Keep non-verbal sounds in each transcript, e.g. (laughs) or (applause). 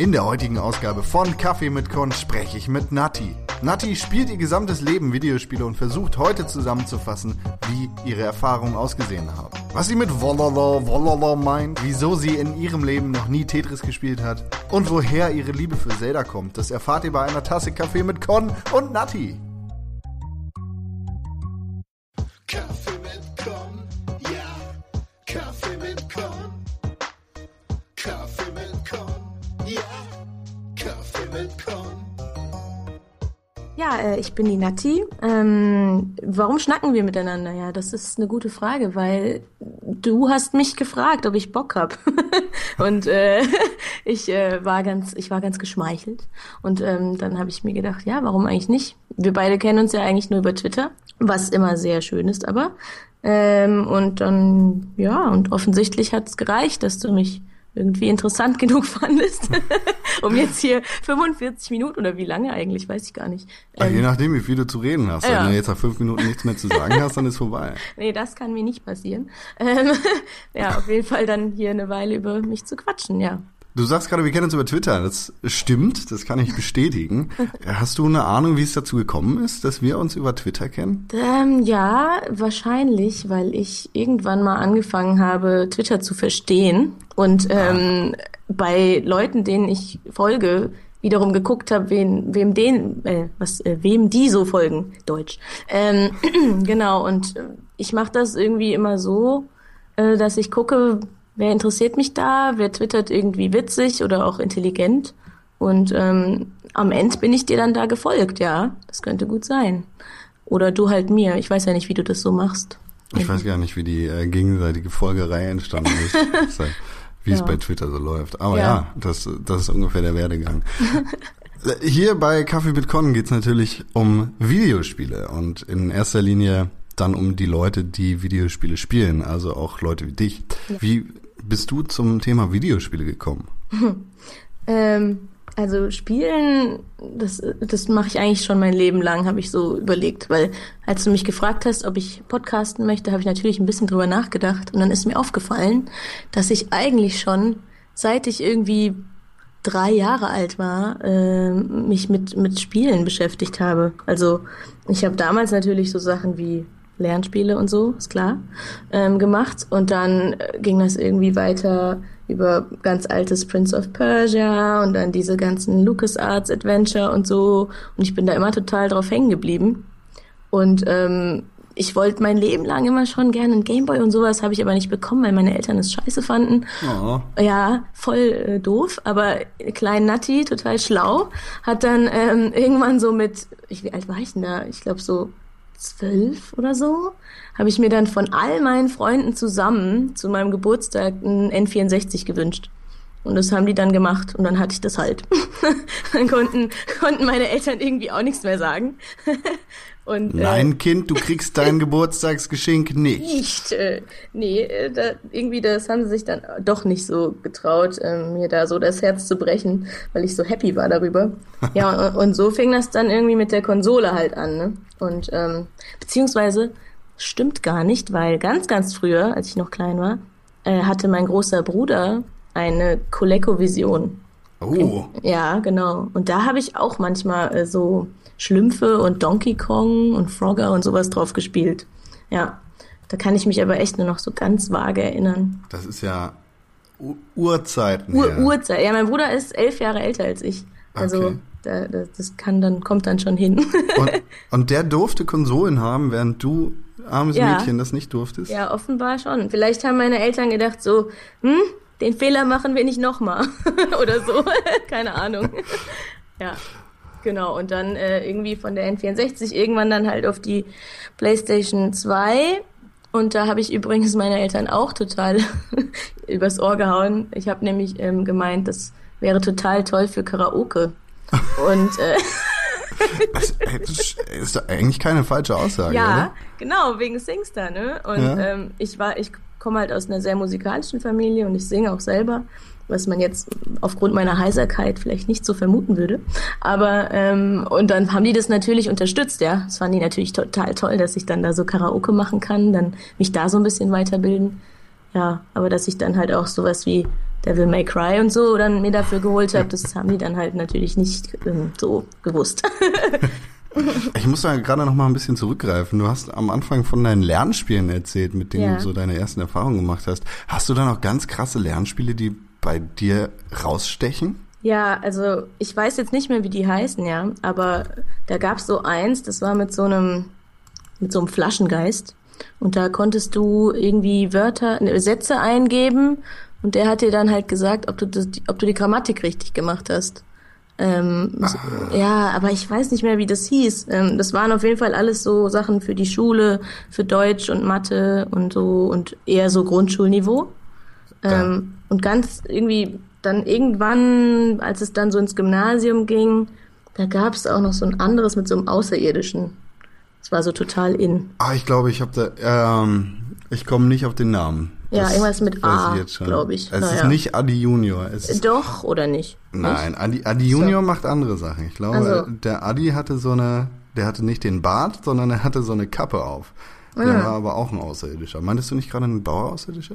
In der heutigen Ausgabe von Kaffee mit Con spreche ich mit Nati. Nati spielt ihr gesamtes Leben Videospiele und versucht heute zusammenzufassen, wie ihre Erfahrungen ausgesehen haben. Was sie mit Wolala Wolala meint, wieso sie in ihrem Leben noch nie Tetris gespielt hat und woher ihre Liebe für Zelda kommt, das erfahrt ihr bei einer Tasse Kaffee mit Con und Nati. Ich bin die Natti. Ähm, warum schnacken wir miteinander? Ja, das ist eine gute Frage, weil du hast mich gefragt, ob ich Bock hab. (laughs) und äh, (laughs) ich äh, war ganz, ich war ganz geschmeichelt. Und ähm, dann habe ich mir gedacht, ja, warum eigentlich nicht? Wir beide kennen uns ja eigentlich nur über Twitter, was immer sehr schön ist, aber ähm, und dann ja, und offensichtlich hat es gereicht, dass du mich irgendwie interessant genug (laughs) fandest, um jetzt hier 45 Minuten oder wie lange eigentlich, weiß ich gar nicht. Ja, Ähm, je nachdem, wie viel du zu reden hast. Ja. Wenn du jetzt nach fünf Minuten nichts mehr zu sagen hast, dann ist vorbei. (laughs) nee, das kann mir nicht passieren. Ähm, (laughs) ja, auf jeden Fall dann hier eine Weile über mich zu quatschen, ja. Du sagst gerade, wir kennen uns über Twitter. Das stimmt, das kann ich bestätigen. (laughs) Hast du eine Ahnung, wie es dazu gekommen ist, dass wir uns über Twitter kennen? Ähm, ja, wahrscheinlich, weil ich irgendwann mal angefangen habe, Twitter zu verstehen und ähm, bei Leuten, denen ich folge, wiederum geguckt habe, wen, wem den, äh, was, äh, wem die so folgen, Deutsch. Ähm, (clears throat) genau. Und ich mache das irgendwie immer so, äh, dass ich gucke, wer interessiert mich da, wer twittert irgendwie witzig oder auch intelligent. Und ähm, am Ende bin ich dir dann da gefolgt, ja. Das könnte gut sein. Oder du halt mir. Ich weiß ja nicht, wie du das so machst. Ich weiß gar nicht, wie die äh, gegenseitige Folgerei entstanden ist. (laughs) Wie es Ja. bei Twitter so läuft. Aber ja, Ja. das, das ist ungefähr der Werdegang. Hier bei Kaffee mit Con geht's natürlich um Videospiele und in erster Linie dann um die Leute, die Videospiele spielen, also auch Leute wie dich. Wie bist du zum Thema Videospiele gekommen? (laughs) Ähm, also Spielen, das, das mache ich eigentlich schon mein Leben lang, habe ich so überlegt, weil als du mich gefragt hast, ob ich podcasten möchte, habe ich natürlich ein bisschen drüber nachgedacht und dann ist mir aufgefallen, dass ich eigentlich schon, seit ich irgendwie drei Jahre alt war, äh, mich mit, mit Spielen beschäftigt habe. Also ich habe damals natürlich so Sachen wie Lernspiele und so, ist klar, ähm, gemacht. Und dann äh, ging das irgendwie weiter über ganz altes Prince of Persia und dann diese ganzen LucasArts Adventure und so. Und ich bin da immer total drauf hängen geblieben. Und ähm, ich wollte mein Leben lang immer schon gerne einen Gameboy und sowas, habe ich aber nicht bekommen, weil meine Eltern es scheiße fanden. Oh. Ja, voll äh, doof, aber klein Natti, total schlau, hat dann ähm, irgendwann so mit, ich, wie alt war ich denn da? Ich glaube so zwölf oder so, habe ich mir dann von all meinen Freunden zusammen zu meinem Geburtstag einen N64 gewünscht. Und das haben die dann gemacht und dann hatte ich das halt. (laughs) dann konnten, konnten meine Eltern irgendwie auch nichts mehr sagen. Und, äh, Nein, Kind, du kriegst dein (laughs) Geburtstagsgeschenk nicht. nicht. Äh, nee, äh, da, irgendwie das haben sie sich dann doch nicht so getraut, ähm, mir da so das Herz zu brechen, weil ich so happy war darüber. (laughs) ja, und, und so fing das dann irgendwie mit der Konsole halt an. Ne? Und ähm, beziehungsweise stimmt gar nicht, weil ganz, ganz früher, als ich noch klein war, äh, hatte mein großer Bruder eine ColecoVision. Oh, Ja, genau. Und da habe ich auch manchmal äh, so Schlümpfe und Donkey Kong und Frogger und sowas drauf gespielt. Ja, da kann ich mich aber echt nur noch so ganz vage erinnern. das ist ja U Urzeiten Ur her. Urzeit. Ja, mein Bruder ist elf Jahre älter als ich. Also Okay. da, da, das kann dann kommt dann schon hin. Und, (laughs) und der durfte Konsolen haben, während du, armes Ja. Mädchen, das nicht durftest? ja, offenbar schon. Vielleicht haben meine Eltern gedacht so, hm, den Fehler machen wir nicht nochmal (laughs) oder so. (laughs) Keine Ahnung. ja. Genau, und dann äh, irgendwie von der N64 irgendwann dann halt auf die PlayStation 2. Und da habe ich übrigens meine Eltern auch total (laughs) übers Ohr gehauen. Ich habe nämlich ähm, gemeint, das wäre total toll für Karaoke. (laughs) Und äh, Das, ist eigentlich keine falsche Aussage, ja, oder? genau, wegen Singstar, ne? Und Ja. ähm, ich war, ich komme halt aus einer sehr musikalischen Familie und ich singe auch selber, was man jetzt aufgrund meiner Heiserkeit vielleicht nicht so vermuten würde. Aber ähm, und dann haben die das natürlich unterstützt, ja. Das fanden die natürlich total toll, dass ich dann da so Karaoke machen kann, dann mich da so ein bisschen weiterbilden. Ja, aber dass ich dann halt auch sowas wie Devil May Cry und so dann mir dafür geholt habe, das haben die dann halt natürlich nicht ähm, so gewusst. (laughs) Ich muss da gerade noch mal ein bisschen zurückgreifen. Du hast am Anfang von deinen Lernspielen erzählt, mit denen Ja. du so deine ersten Erfahrungen gemacht hast. Hast du da noch ganz krasse Lernspiele, die bei dir rausstechen? Ja, also ich weiß jetzt nicht mehr, wie die heißen, ja, aber da gab's so eins, das war mit so einem mit so einem Flaschengeist und da konntest du irgendwie Wörter, ne, Sätze eingeben und der hat dir dann halt gesagt, ob du das, ob du die Grammatik richtig gemacht hast. Ähm, so- Ja, aber ich weiß nicht mehr, wie das hieß. Ähm, das waren auf jeden Fall alles so Sachen für die Schule, für Deutsch und Mathe und so und eher so Grundschulniveau. Ähm, und ganz irgendwie dann irgendwann, als es dann so ins Gymnasium ging, da gab es auch noch so ein anderes mit so einem Außerirdischen. Das war so total in. Ah, ich glaube, ich habe da, ähm, ich komme nicht auf den Namen. Ja, irgendwas mit A, ich jetzt schon. glaub ich. Es ist Naja. nicht Adi Junior. Es ist, Doch, oder nicht? nein, Adi, Adi Junior macht andere Sachen. Ich glaube, Also. der Adi hatte so eine, der hatte nicht den Bart, sondern er hatte so eine Kappe auf. Der Ah. war aber auch ein Außerirdischer. Meintest du nicht gerade ein blauer Außerirdischer?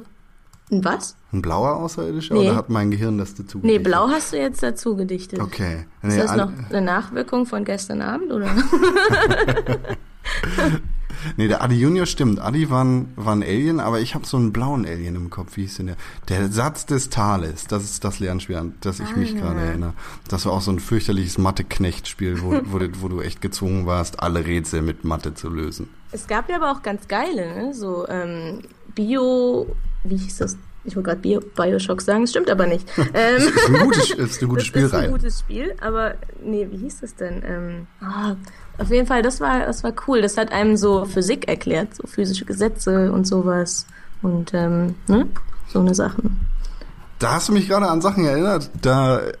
Ein Was? Ein blauer Außerirdischer? Nee. Oder hat mein Gehirn das dazu Nee, gedichtet? blau hast du jetzt dazu gedichtet. Okay. Ist Nee, das an- noch eine Nachwirkung von gestern Abend, oder? (laughs) (laughs) Nee, der Adi Junior stimmt. Adi war ein, war ein Alien, aber ich habe so einen blauen Alien im Kopf. Wie hieß denn der? Der Satz des Tales. Das ist das Lernspiel, an das ich mich Ah. gerade erinnere. Das war auch so ein fürchterliches Mathe-Knecht-Spiel, wo, (laughs) wo, du, wo du echt gezwungen warst, alle Rätsel mit Mathe zu lösen. Es gab ja aber auch ganz geile, ne? So ähm, Bio, wie hieß das? Ich wollte gerade Bio, Bioshock sagen, das stimmt aber nicht. (laughs) Ähm, Ist ein gutes, ist eine gute (laughs) das ist Spielreihe. ein gutes Spiel, aber nee, wie hieß das denn? Ähm, ah, auf jeden Fall, das war, das war cool. Das hat einem so Physik erklärt, so physische Gesetze und sowas. Und ähm, ne? so eine Sachen. Da hast du mich gerade an Sachen erinnert. Da äh,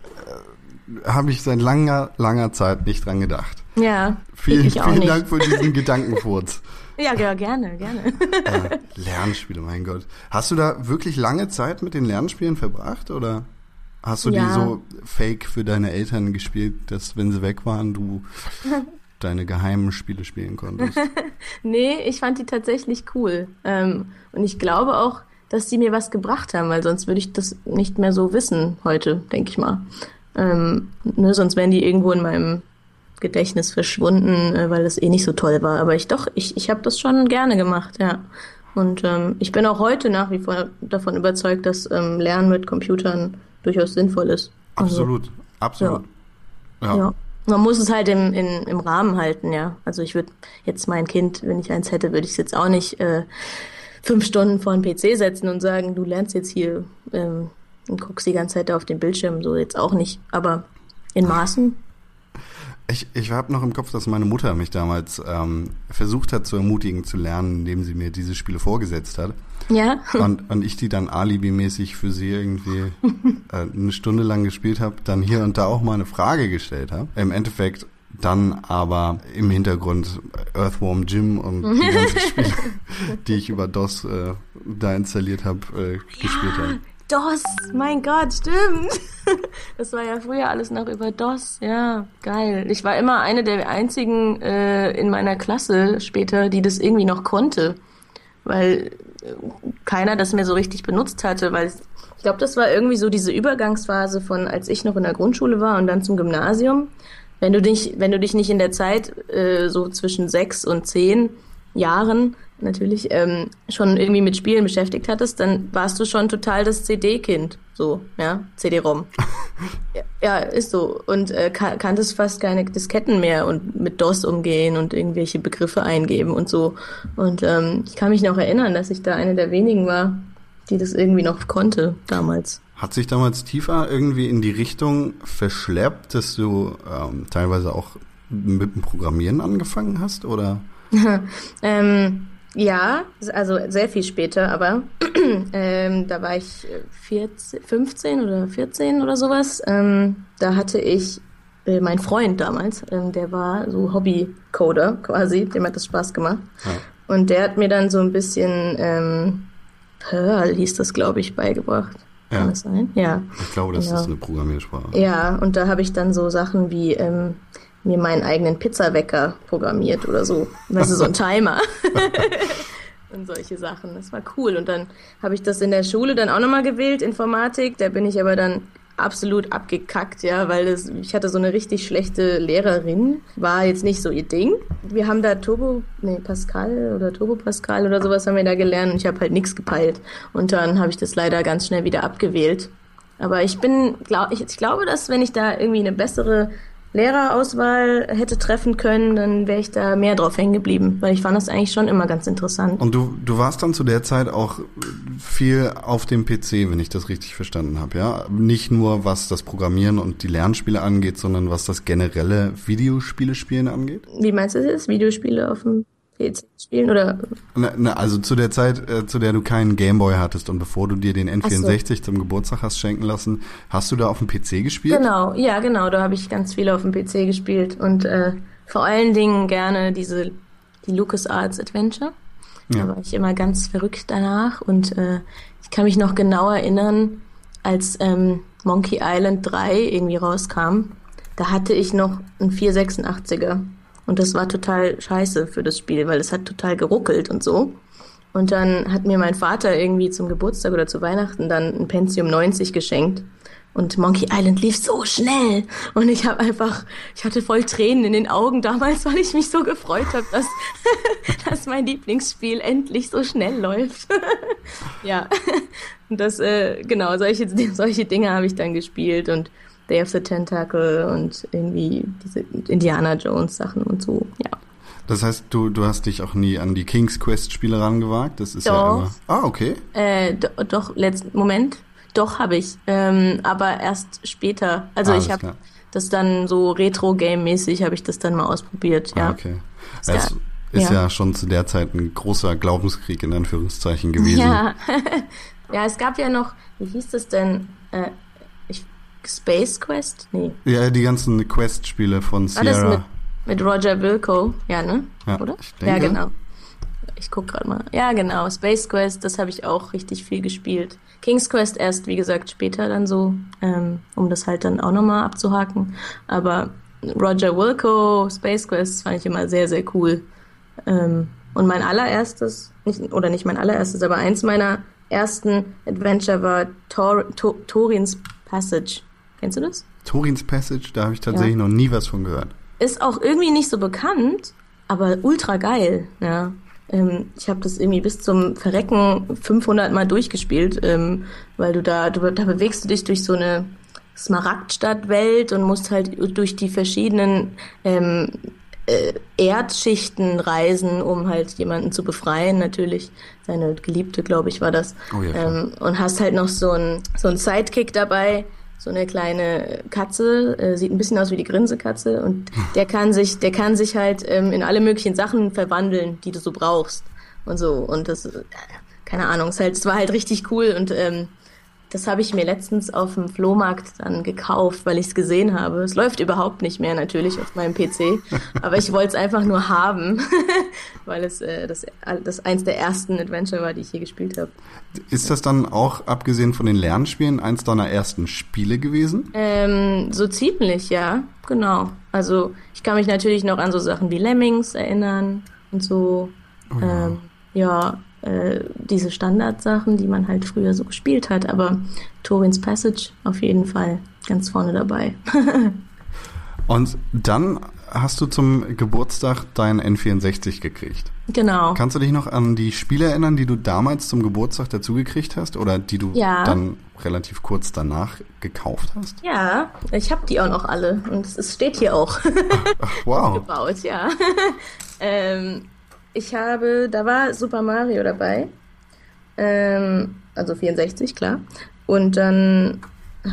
habe ich seit langer, langer Zeit nicht dran gedacht. Ja, Vielen, ich auch vielen nicht. Dank für diesen Gedankenfurz. (laughs) Ja, gerne, gerne. Ja, Lernspiele, mein Gott. Hast du da wirklich lange Zeit mit den Lernspielen verbracht oder hast du die Ja. so fake für deine Eltern gespielt, dass wenn sie weg waren, du (laughs) deine geheimen Spiele spielen konntest? (laughs) Nee, ich fand die tatsächlich cool. Ähm, und ich glaube auch, dass die mir was gebracht haben, weil sonst würde ich das nicht mehr so wissen heute, denke ich mal. Ähm, ne, sonst wären die irgendwo in meinem Gedächtnis verschwunden, äh, weil das eh nicht so toll war. Aber ich doch, ich, ich habe das schon gerne gemacht, ja. Und ähm, ich bin auch heute nach wie vor davon überzeugt, dass ähm, Lernen mit Computern durchaus sinnvoll ist. Also, Absolut, absolut. Ja. ja. Man muss es halt im, in, im Rahmen halten, ja. Also ich würde jetzt mein Kind, wenn ich eins hätte, würde ich es jetzt auch nicht äh, fünf Stunden vor den PC setzen und sagen, du lernst jetzt hier ähm, und guckst die ganze Zeit auf den Bildschirm, so jetzt auch nicht. Aber in Maßen, Ich, ich habe noch im Kopf, dass meine Mutter mich damals ähm, versucht hat zu ermutigen zu lernen, indem sie mir diese Spiele vorgesetzt hat. ja. Und, und ich die dann alibimäßig für sie irgendwie (laughs) äh, eine Stunde lang gespielt habe, dann hier und da auch mal eine Frage gestellt habe. Im Endeffekt dann aber im Hintergrund Earthworm Jim und die ganzen (laughs) Spiele, die ich über DOS äh, da installiert habe, äh, gespielt habe. DOS, mein Gott, stimmt. (laughs) Das war ja früher alles noch über DOS, ja, geil. Ich war immer eine der einzigen äh, in meiner Klasse später, die das irgendwie noch konnte, weil äh, keiner das mehr so richtig benutzt hatte, weil ich glaube, das war irgendwie so diese Übergangsphase von, als ich noch in der Grundschule war und dann zum Gymnasium. Wenn du dich, wenn du dich nicht in der Zeit äh, so zwischen sechs und zehn Jahren natürlich ähm, schon irgendwie mit Spielen beschäftigt hattest, dann warst du schon total das CD-Kind, so, ja, CD-ROM. ja, (laughs) ja, ist so. Und äh, kan kanntest fast keine Disketten mehr und mit DOS umgehen und irgendwelche Begriffe eingeben und so. Und ähm, ich kann mich noch erinnern, dass ich da eine der wenigen war, die das irgendwie noch konnte damals. Hat sich damals tiefer irgendwie in die Richtung verschleppt, dass du ähm, teilweise auch mit dem Programmieren angefangen hast, oder? (laughs) Ähm, ja, also sehr viel später, aber (clears throat) ähm, da war ich äh, 14, 15 oder 14 oder sowas. Ähm, da hatte ich äh, mein Freund damals, ähm, der war so Hobby-Coder quasi, dem hat das Spaß gemacht. Ja. Und der hat mir dann so ein bisschen ähm, Perl hieß das, glaube ich, beigebracht. Kann Ja. das sein? Ja. Ich glaube, das Genau. ist eine Programmiersprache. Ja, und da habe ich dann so Sachen wie ähm, mir meinen eigenen Pizzawecker programmiert oder so. Weißt du, so ein (laughs) Timer. (laughs) und solche Sachen. Das war cool. Und dann habe ich das in der Schule dann auch nochmal gewählt, Informatik. Da bin ich aber dann absolut abgekackt, ja, weil das, ich hatte so eine richtig schlechte Lehrerin, war jetzt nicht so ihr Ding. Wir haben da Turbo, nee, Pascal oder Turbo Pascal oder sowas haben wir da gelernt und ich habe halt nichts gepeilt. Und dann habe ich das leider ganz schnell wieder abgewählt. Aber ich bin, glaub, ich, ich glaube, dass wenn ich da irgendwie eine bessere Lehrerauswahl hätte treffen können, dann wäre ich da mehr drauf hängen geblieben, weil ich fand das eigentlich schon immer ganz interessant. Und du, du warst dann zu der Zeit auch viel auf dem PC, wenn ich das richtig verstanden habe, ja? Nicht nur was das Programmieren und die Lernspiele angeht, sondern was das generelle Videospiele spielen angeht? Wie meinst du das? Videospiele auf dem PC spielen oder? Na, na, also zu der Zeit, äh, zu der du keinen Gameboy hattest und bevor du dir den N64 zum Geburtstag hast schenken lassen, hast du da auf dem PC gespielt? Genau, ja, genau. Da habe ich ganz viel auf dem PC gespielt und äh, vor allen Dingen gerne diese die LucasArts Adventure. Ja. Da war ich immer ganz verrückt danach und äh, ich kann mich noch genau erinnern, als ähm, Monkey Island 3 irgendwie rauskam, da hatte ich noch einen 486er und das war total scheiße für das Spiel, weil es hat total geruckelt und so. Und dann hat mir mein Vater irgendwie zum Geburtstag oder zu Weihnachten dann ein Pentium 90 geschenkt. Und Monkey Island lief so schnell. Und ich habe einfach, ich hatte voll Tränen in den Augen damals, weil ich mich so gefreut habe, dass, (laughs) dass mein Lieblingsspiel endlich so schnell läuft. (laughs) ja. Und das, äh, genau, solche, solche Dinge habe ich dann gespielt und Day of the Tentacle und irgendwie diese Indiana Jones Sachen und so, ja. Das heißt, du, du hast dich auch nie an die King's Quest Spiele rangewagt? Das ist ja Doch. immer. Ah, okay. Äh, do, doch, letzten Moment. Doch, habe ich. Ähm, aber erst später. Also Alles ich habe das dann so Retro-Game-mäßig habe ich das dann mal ausprobiert, ja. Ah, okay. Ist Es ja- ist ja. ja. schon zu der Zeit ein großer Glaubenskrieg in Anführungszeichen gewesen. Ja. (laughs) ja, es gab ja noch, wie hieß das denn? Äh, Space Quest? Nee. Ja, die ganzen Quest-Spiele von War das Sierra. mit, mit Roger Wilco? Ja, ne? Ja, Oder? ja, genau. Ich guck gerade mal. Ja, genau. Space Quest, das habe ich auch richtig viel gespielt. King's Quest erst, wie gesagt, später dann so, ähm, um das halt dann auch nochmal abzuhaken. Aber Roger Wilco, Space Quest, fand ich immer sehr, sehr cool. Ähm, und mein allererstes, nicht, oder nicht mein allererstes, aber eins meiner ersten Adventure war Tor, Tor, Torins Passage. Kennst du das? Torins Passage, da habe ich tatsächlich Ja. noch nie was von gehört. ist auch irgendwie nicht so bekannt, aber ultra geil. Ja. Ähm, ich habe das irgendwie bis zum Verrecken 500 Mal durchgespielt, ähm, weil du da, du, da bewegst du dich durch so eine Smaragdstadtwelt und musst halt durch die verschiedenen ähm, äh, Erdschichten reisen, um halt jemanden zu befreien, natürlich. Seine Geliebte, glaube ich, war das. Oh ja, ähm, und hast halt noch so ein so ein Sidekick dabei, so eine kleine Katze, äh, sieht ein bisschen aus wie die Grinsekatze und der kann sich, der kann sich halt ähm, in alle möglichen Sachen verwandeln, die du so brauchst und so. Und das, äh, keine Ahnung, es, halt, war halt richtig cool und ähm, das habe ich mir letztens auf dem Flohmarkt dann gekauft, weil ich es gesehen habe. Es läuft überhaupt nicht mehr natürlich auf meinem PC, (laughs) aber ich wollte es einfach nur haben, (laughs) weil es äh, das, das eins der ersten Adventure war, die ich je gespielt habe. Ist das dann auch, abgesehen von den Lernspielen, eins deiner ersten Spiele gewesen? Ähm, so ziemlich, ja, genau. Also ich kann mich natürlich noch an so Sachen wie Lemmings erinnern und so. Oh ja. Ähm, ja, äh, diese Standardsachen, die man halt früher so gespielt hat. Aber Torins Passage auf jeden Fall ganz vorne dabei. (laughs) Und dann hast du zum Geburtstag deinen N64 gekriegt. genau. Kannst du dich noch an die Spiele erinnern, die du damals zum Geburtstag dazu gekriegt hast oder die du Ja. dann relativ kurz danach gekauft hast? Ja, ich habe die auch noch alle und es- es steht hier auch. Ach, wow. (laughs) gebaut, ja. (laughs) ähm, ich habe, da war Super Mario dabei. Ähm, also 64, klar. Und dann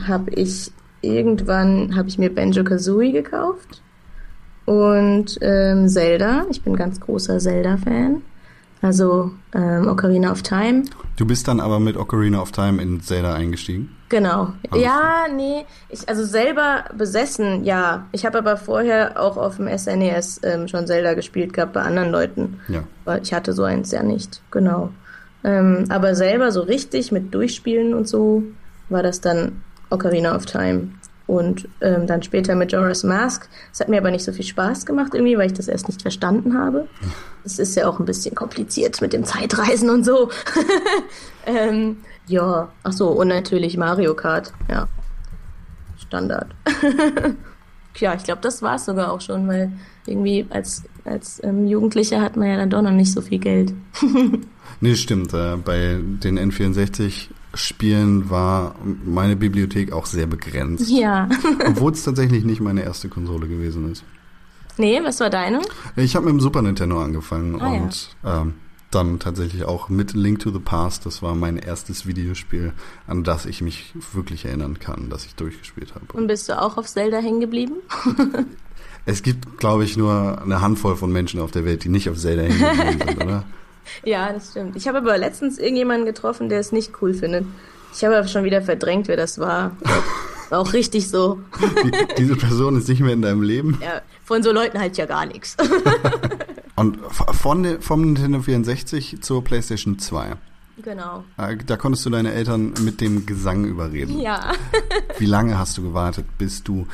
habe ich irgendwann habe ich mir Banjo Kazooie gekauft und ähm, Zelda. Ich bin ganz großer Zelda-Fan. Also ähm, Ocarina of Time. Du bist dann aber mit Ocarina of Time in Zelda eingestiegen. Genau. Alles ja, nee, ich also selber besessen, ja. Ich habe aber vorher auch auf dem SNES ähm, schon Zelda gespielt gehabt bei anderen Leuten. Ja. Weil ich hatte so eins ja nicht, genau. Ähm, aber selber so richtig mit Durchspielen und so war das dann Ocarina of Time. Und ähm, dann später mit Joras Mask. Es hat mir aber nicht so viel Spaß gemacht irgendwie, weil ich das erst nicht verstanden habe. Es ist ja auch ein bisschen kompliziert mit dem Zeitreisen und so. (laughs) ähm, ja, ach so, und natürlich Mario Kart, ja. Standard. (laughs) ja, ich glaube, das war es sogar auch schon, weil irgendwie als, als ähm, Jugendlicher hat man ja dann doch noch nicht so viel Geld. (laughs) Nee, stimmt. Äh, bei den N64-Spielen war meine Bibliothek auch sehr begrenzt. ja. (laughs) Obwohl es tatsächlich nicht meine erste Konsole gewesen ist. nee, was war deine? Ich habe mit dem Super Nintendo angefangen Ah, ja. und ähm, dann tatsächlich auch mit Link to the Past. Das war mein erstes Videospiel, an das ich mich wirklich erinnern kann, das ich durchgespielt habe. Und bist du auch auf Zelda hängen geblieben? (laughs) Es gibt, glaube ich, nur eine Handvoll von Menschen auf der Welt, die nicht auf Zelda hängen geblieben sind, (laughs) oder? (laughs) Ja, das stimmt. Ich habe aber letztens irgendjemanden getroffen, der es nicht cool findet. Ich habe aber schon wieder verdrängt, wer das war. War auch richtig so. Die, diese Person ist nicht mehr in deinem Leben. Ja, von so Leuten halt ja gar nichts. (laughs) Und von, vom Nintendo 64 zur PlayStation 2. Genau. Äh, Da konntest du deine Eltern mit dem Gesang überreden. Ja. (laughs) Wie lange hast du gewartet, bis du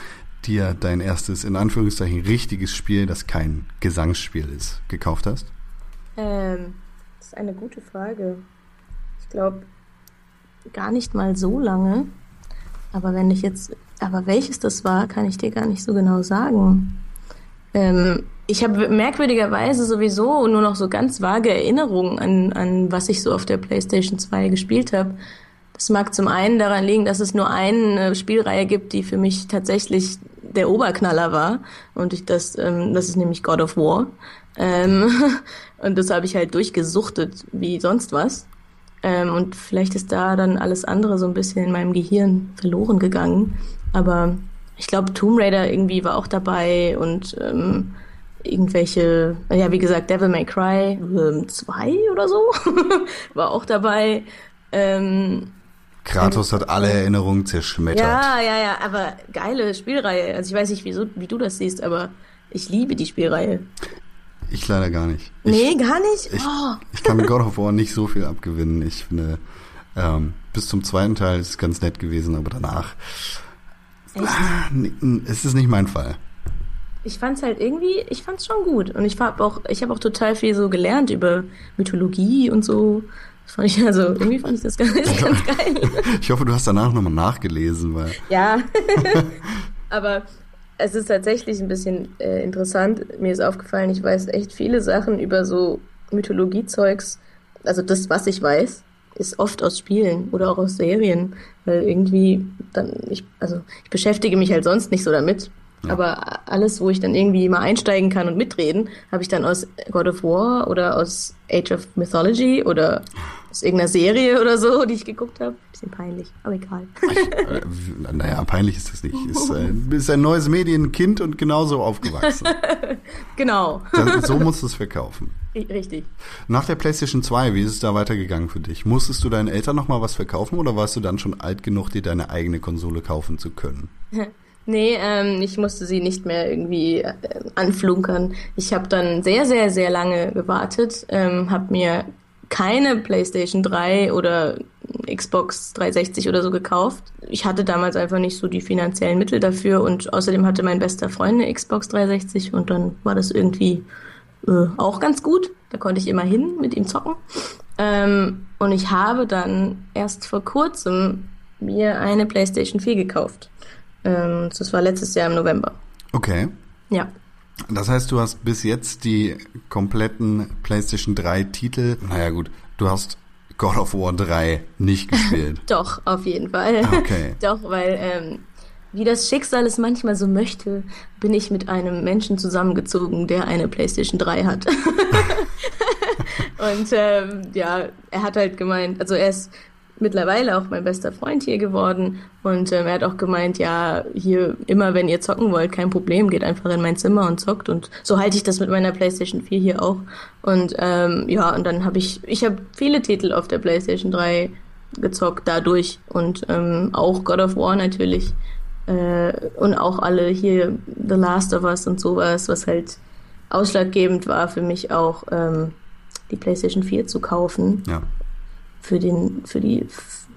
dir dein erstes, in Anführungszeichen, richtiges Spiel, das kein Gesangsspiel ist, gekauft hast? Ähm, das ist eine gute Frage. Ich glaube, gar nicht mal so lange. Aber wenn ich jetzt, aber welches das war, kann ich dir gar nicht so genau sagen. Ähm, ich habe merkwürdigerweise sowieso nur noch so ganz vage Erinnerungen an, an was ich so auf der PlayStation 2 gespielt habe. Das mag zum einen daran liegen, dass es nur eine Spielreihe gibt, die für mich tatsächlich der Oberknaller war. Und ich das, ähm, das ist nämlich God of War. Ähm, (laughs) und das habe ich halt durchgesuchtet wie sonst was. Ähm, und vielleicht ist da dann alles andere so ein bisschen in meinem Gehirn verloren gegangen. Aber ich glaube, Tomb Raider irgendwie war auch dabei und ähm, irgendwelche, ja, wie gesagt, Devil May Cry 2 oder so (laughs) war auch dabei. Ähm, Kratos hat alle Erinnerungen zerschmettert. ja, ja, ja, aber geile Spielreihe. Also ich weiß nicht, wieso, wie du das siehst, aber ich liebe die Spielreihe. Ich leider gar nicht. Ich, Nee, gar nicht? ich, oh. ich kann mit God of War nicht so viel abgewinnen. Ich finde, ähm, bis zum zweiten Teil ist es ganz nett gewesen, aber danach, Echt? ah, nee, es ist nicht mein Fall. Ich fand's halt irgendwie, ich fand's schon gut. Und ich hab auch, ich habe auch total viel so gelernt über Mythologie und so. Das fand ich, also irgendwie fand ich das ganz, (laughs) ganz geil. Ich hoffe, du hast danach nochmal nachgelesen, weil Ja. (laughs) Aber es ist tatsächlich ein bisschen äh, interessant. Mir ist aufgefallen, ich weiß echt viele Sachen über so Mythologiezeugs. Also das, was ich weiß, ist oft aus Spielen oder auch aus Serien. Weil irgendwie dann, ich, also ich beschäftige mich halt sonst nicht so damit. Aber alles, wo ich dann irgendwie mal einsteigen kann und mitreden, habe ich dann aus God of War oder aus Age of Mythology oder aus irgendeiner Serie oder so, die ich geguckt habe. Bisschen peinlich, aber egal. Äh, w- naja, peinlich ist das nicht. Ist, äh, ist ein neues Medienkind und genauso aufgewachsen. (laughs) genau. Das, so musst du es verkaufen. Richtig. Nach der PlayStation 2, wie ist es da weitergegangen für dich? Musstest du deinen Eltern nochmal was verkaufen oder warst du dann schon alt genug, dir deine eigene Konsole kaufen zu können? (laughs) Nee, ähm, ich musste sie nicht mehr irgendwie äh, anflunkern. Ich habe dann sehr, sehr, sehr lange gewartet, ähm, habe mir keine PlayStation 3 oder Xbox 360 oder so gekauft. Ich hatte damals einfach nicht so die finanziellen Mittel dafür und außerdem hatte mein bester Freund eine Xbox 360 und dann war das irgendwie äh, auch ganz gut. Da konnte ich immer hin mit ihm zocken. Ähm, und ich habe dann erst vor kurzem mir eine PlayStation 4 gekauft. Ähm, das war letztes Jahr im November. Okay. Ja. Das heißt, du hast bis jetzt die kompletten PlayStation 3 Titel. Naja, gut, du hast God of War 3 nicht gespielt. (laughs) Doch, auf jeden Fall. Okay. (laughs) Doch, weil, ähm, wie das Schicksal es manchmal so möchte, bin ich mit einem Menschen zusammengezogen, der eine PlayStation 3 hat. (laughs) Und ähm, ja, er hat halt gemeint, also er ist mittlerweile auch mein bester Freund hier geworden. Und ähm, er hat auch gemeint, ja, hier immer wenn ihr zocken wollt, kein Problem, geht einfach in mein Zimmer und zockt. Und so halte ich das mit meiner PlayStation 4 hier auch. Und ähm, ja, und dann habe ich ich habe viele Titel auf der PlayStation 3 gezockt dadurch. Und ähm, auch God of War natürlich äh, und auch alle hier The Last of Us und sowas, was halt ausschlaggebend war für mich auch ähm, die PlayStation 4 zu kaufen. Ja. Für den für die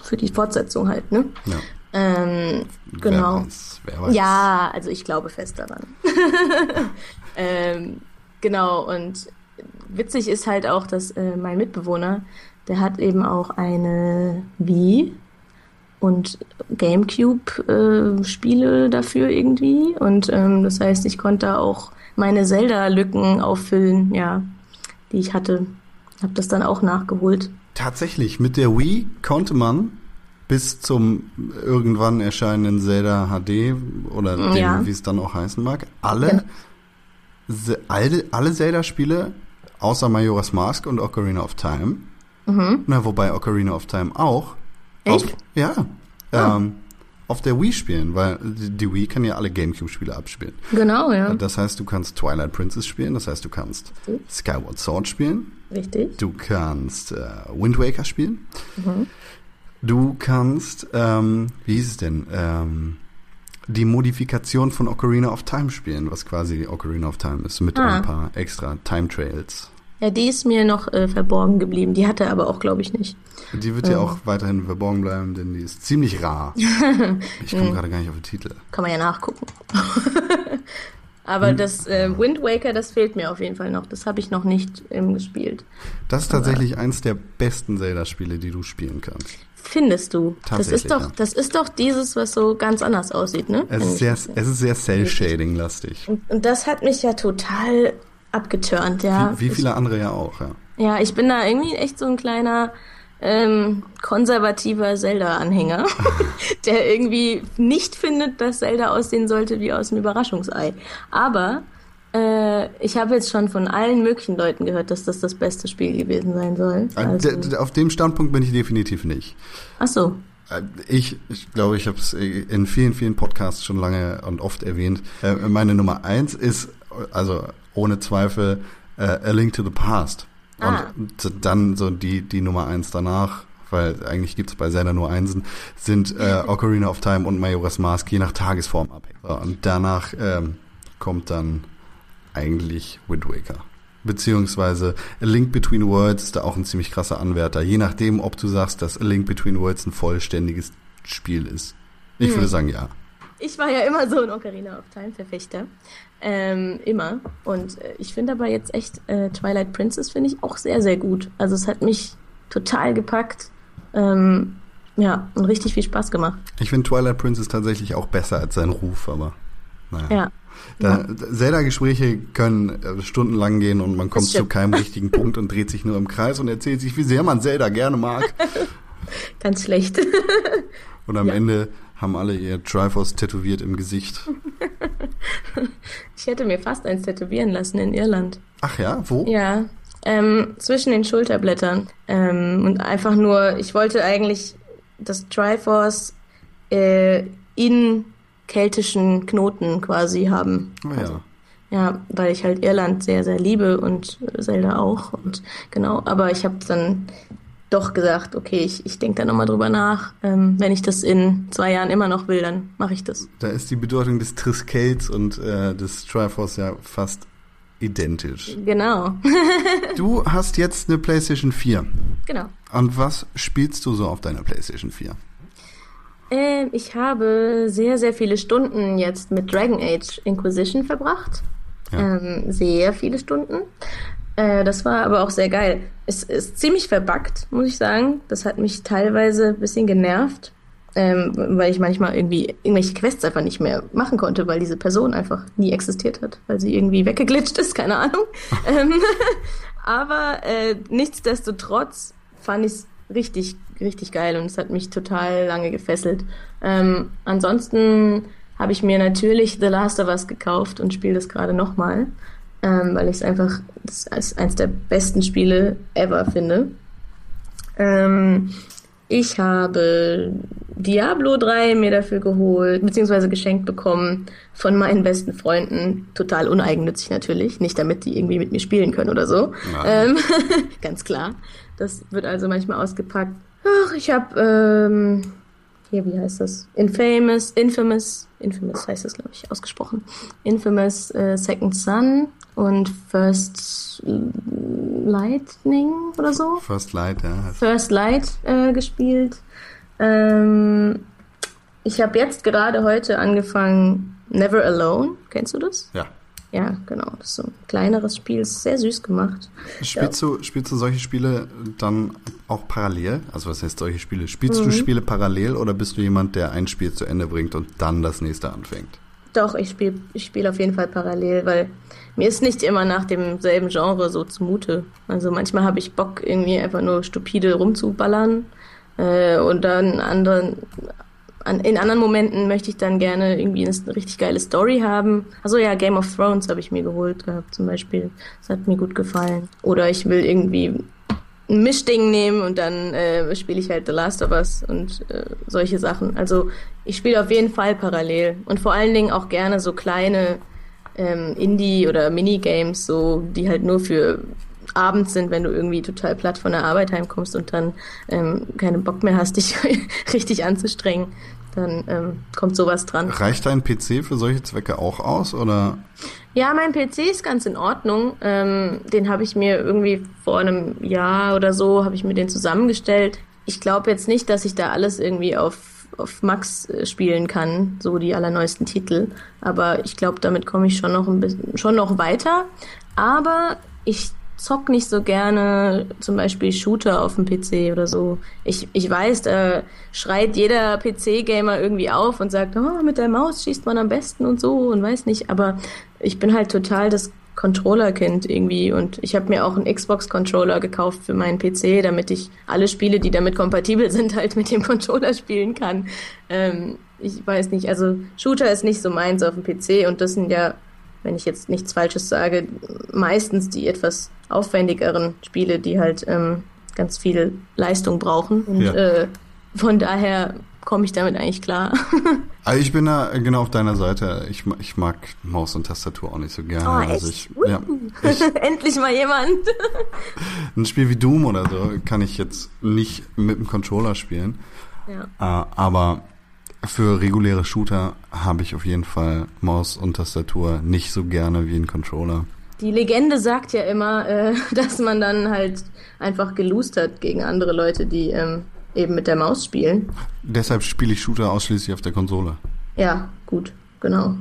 für die Fortsetzung halt, ne? Ja. Ähm, genau. Wer weiß, wer weiß. Ja, also ich glaube fest daran. (laughs) ähm, genau, und witzig ist halt auch, dass äh, mein Mitbewohner, der hat eben auch eine Wii und Gamecube-Spiele dafür irgendwie. Und ähm, das heißt, ich konnte auch meine Zelda-Lücken auffüllen, ja, die ich hatte. Hab das dann auch nachgeholt. Tatsächlich, mit der Wii konnte man bis zum irgendwann erscheinenden Zelda HD oder dem, Ja. wie es dann auch heißen mag, alle. Se- alle, alle Zelda-Spiele außer Majora's Mask und Ocarina of Time. Na, wobei Ocarina of Time auch. Mhm. Echt? Auf, ja. Ähm, auf der Wii spielen, weil die Wii kann ja alle Gamecube-Spiele abspielen. Genau, ja. Das heißt, du kannst Twilight Princess spielen, das heißt, du kannst Mhm. Skyward Sword spielen, Richtig. du kannst äh, Wind Waker spielen, Mhm. du kannst, ähm, wie hieß es denn, ähm, die Modifikation von Ocarina of Time spielen, was quasi Ocarina of Time ist, mit Ah. ein paar extra Time Trails. Ja, die ist mir noch äh, verborgen geblieben. Die hat er aber auch, glaube ich, nicht. Die wird ja auch weiterhin verborgen bleiben, denn die ist ziemlich rar. (laughs) Ich komme gerade gar nicht auf den Titel. Kann man ja nachgucken. (laughs) aber Hm. das äh, Wind Waker, das fehlt mir auf jeden Fall noch. Das habe ich noch nicht ähm, gespielt. Das ist tatsächlich eins der besten Zelda-Spiele, die du spielen kannst. Findest du? Das Tatsächlich, ist doch, ja. das ist doch dieses, was so ganz anders aussieht, ne? Es ist sehr, es ist sehr Cell-Shading-lastig. Und, und das hat mich ja total abgeturnt, ja. Wie, wie viele andere ja auch, ja. Ich, ja, ich bin da irgendwie echt so ein kleiner ähm, konservativer Zelda-Anhänger, (laughs) der irgendwie nicht findet, dass Zelda aussehen sollte wie aus einem Überraschungsei. Aber äh, ich habe jetzt schon von allen möglichen Leuten gehört, dass das das beste Spiel gewesen sein soll. Äh, Also, Auf dem Standpunkt bin ich definitiv nicht. ach so. Äh, Ich, ich glaube, ich habe es in vielen, vielen Podcasts schon lange und oft erwähnt. Äh, Meine Nummer eins ist, also ohne Zweifel, äh, A Link to the Past. Ah. Und dann so die, die Nummer eins danach, weil eigentlich gibt's bei Zelda nur Einsen, sind äh, (laughs) Ocarina of Time und Majora's Mask je nach Tagesform abhängig. So, Und danach ähm, kommt dann eigentlich Wind Waker. Beziehungsweise A Link Between Worlds ist da auch ein ziemlich krasser Anwärter. Je nachdem, ob du sagst, dass A Link Between Worlds ein vollständiges Spiel ist. Ich Hm. würde sagen, ja. Ich war ja immer so ein Ocarina of Time Verfechter. Ähm, immer. Und äh, ich finde aber jetzt echt äh, Twilight Princess finde ich auch sehr, sehr gut. Also es hat mich total gepackt. Ähm, ja, und richtig viel Spaß gemacht. Ich finde Twilight Princess tatsächlich auch besser als sein Ruf, aber naja. Ja. Da, Zelda-Gespräche können äh, stundenlang gehen und man kommt zu keinem (laughs) richtigen Punkt und dreht sich nur im Kreis und erzählt sich, wie sehr man Zelda gerne mag. (laughs) Ganz schlecht. (laughs) Und am Ja. Ende haben alle ihr Triforce tätowiert im Gesicht. (laughs) Ich hätte mir fast eins tätowieren lassen in Irland. Ach ja, wo? Ja, ähm, zwischen den Schulterblättern. Ähm, und einfach nur, ich wollte eigentlich das Triforce äh, in keltischen Knoten quasi haben. Oh ja. Ja, weil ich halt Irland sehr, sehr liebe und Zelda auch. Und genau, aber ich habe dann doch gesagt, okay, ich, ich denke da nochmal drüber nach. Ähm, wenn ich das in zwei Jahren immer noch will, dann mache ich das. Da ist die Bedeutung des Triskells und äh, des Triforce ja fast identisch. Genau. (laughs) Du hast jetzt eine PlayStation 4. genau. Und was spielst du so auf deiner PlayStation 4? Ähm, ich habe sehr, sehr viele Stunden jetzt mit Dragon Age Inquisition verbracht. Ja. Ähm, sehr viele Stunden. Äh, das war aber auch sehr geil. Es ist ziemlich verbuggt, muss ich sagen. Das hat mich teilweise ein bisschen genervt, ähm, weil ich manchmal irgendwie irgendwelche Quests einfach nicht mehr machen konnte, weil diese Person einfach nie existiert hat, weil sie irgendwie weggeglitscht ist, keine Ahnung. (laughs) ähm, (laughs) aber äh, nichtsdestotrotz fand ich es richtig, richtig geil und es hat mich total lange gefesselt. Ähm, ansonsten habe ich mir natürlich The Last of Us gekauft und spiele das gerade nochmal, ähm, weil ich es einfach als eins der besten Spiele ever finde. Ähm, ich habe Diablo 3 mir dafür geholt, beziehungsweise geschenkt bekommen von meinen besten Freunden. Total uneigennützig natürlich. Nicht damit die irgendwie mit mir spielen können oder so. Ähm, (laughs) ganz klar. Das wird also manchmal ausgepackt. Ach, ich habe, ähm, hier, wie heißt das? Infamous, Infamous, Infamous heißt das, glaube ich, ausgesprochen. Infamous äh, Second Son und First Lightning oder so. First Light, ja. First Light äh, gespielt. Ähm, Ich habe jetzt gerade heute angefangen Never Alone. Kennst du das? Ja. Ja, genau. Das ist so ein kleineres Spiel, ist sehr süß gemacht. Spielst, du, spielst du solche Spiele dann auch parallel? Also was heißt solche Spiele? Spielst Mhm. du Spiele parallel oder bist du jemand, der ein Spiel zu Ende bringt und dann das nächste anfängt? Doch, ich spiele ich spiel auf jeden Fall parallel, weil mir ist nicht immer nach demselben Genre so zumute. Also manchmal habe ich Bock, irgendwie einfach nur stupide rumzuballern. Äh, und dann anderen, an, in anderen Momenten möchte ich dann gerne irgendwie eine richtig geile Story haben. Also ja, Game of Thrones habe ich mir geholt gehabt zum Beispiel. Das hat mir gut gefallen. Oder ich will irgendwie ein Mischding nehmen und dann äh, spiele ich halt The Last of Us und äh, solche Sachen. Also ich spiele auf jeden Fall parallel und vor allen Dingen auch gerne so kleine ähm, Indie- oder Minigames, so die halt nur für abends sind, wenn du irgendwie total platt von der Arbeit heimkommst und dann ähm, keinen Bock mehr hast, (laughs) dich richtig anzustrengen. Dann ähm, kommt sowas dran. Reicht dein PC für solche Zwecke auch aus oder? Ja, mein PC ist ganz in Ordnung. Ähm, den habe ich mir irgendwie vor einem Jahr oder so, habe ich mir den zusammengestellt. Ich glaube jetzt nicht, dass ich da alles irgendwie auf, auf Max äh, spielen kann, so die allerneuesten Titel. Aber ich glaube, damit komme ich schon noch ein bisschen, schon noch weiter. Aber ich zock nicht so gerne zum Beispiel Shooter auf dem PC oder so. Ich, ich weiß, da schreit jeder PC-Gamer irgendwie auf und sagt, oh, mit der Maus schießt man am besten und so und weiß nicht. Aber ich bin halt total das Controller-Kind irgendwie und ich habe mir auch einen Xbox-Controller gekauft für meinen PC, damit ich alle Spiele, die damit kompatibel sind, (laughs) halt mit dem Controller spielen kann. Ähm, ich weiß nicht, also Shooter ist nicht so meins auf dem PC und das sind ja wenn ich jetzt nichts Falsches sage, meistens die etwas aufwendigeren Spiele, die halt ähm, ganz viel Leistung brauchen. Und Ja. äh, von daher komme ich damit eigentlich klar. (laughs) Also ich bin da genau auf deiner Seite. Ich, ich mag Maus und Tastatur auch nicht so gerne. Oh, also ich, ja, ich, (laughs) Endlich mal jemand. (laughs) ein Spiel wie Doom oder so kann ich jetzt nicht mit dem Controller spielen. ja. Äh, aber für reguläre Shooter habe ich auf jeden Fall Maus und Tastatur nicht so gerne wie ein Controller. Die Legende sagt ja immer, äh, dass man dann halt einfach gelost hat gegen andere Leute, die ähm, eben mit der Maus spielen. Deshalb spiele ich Shooter ausschließlich auf der Konsole. Ja, gut, genau.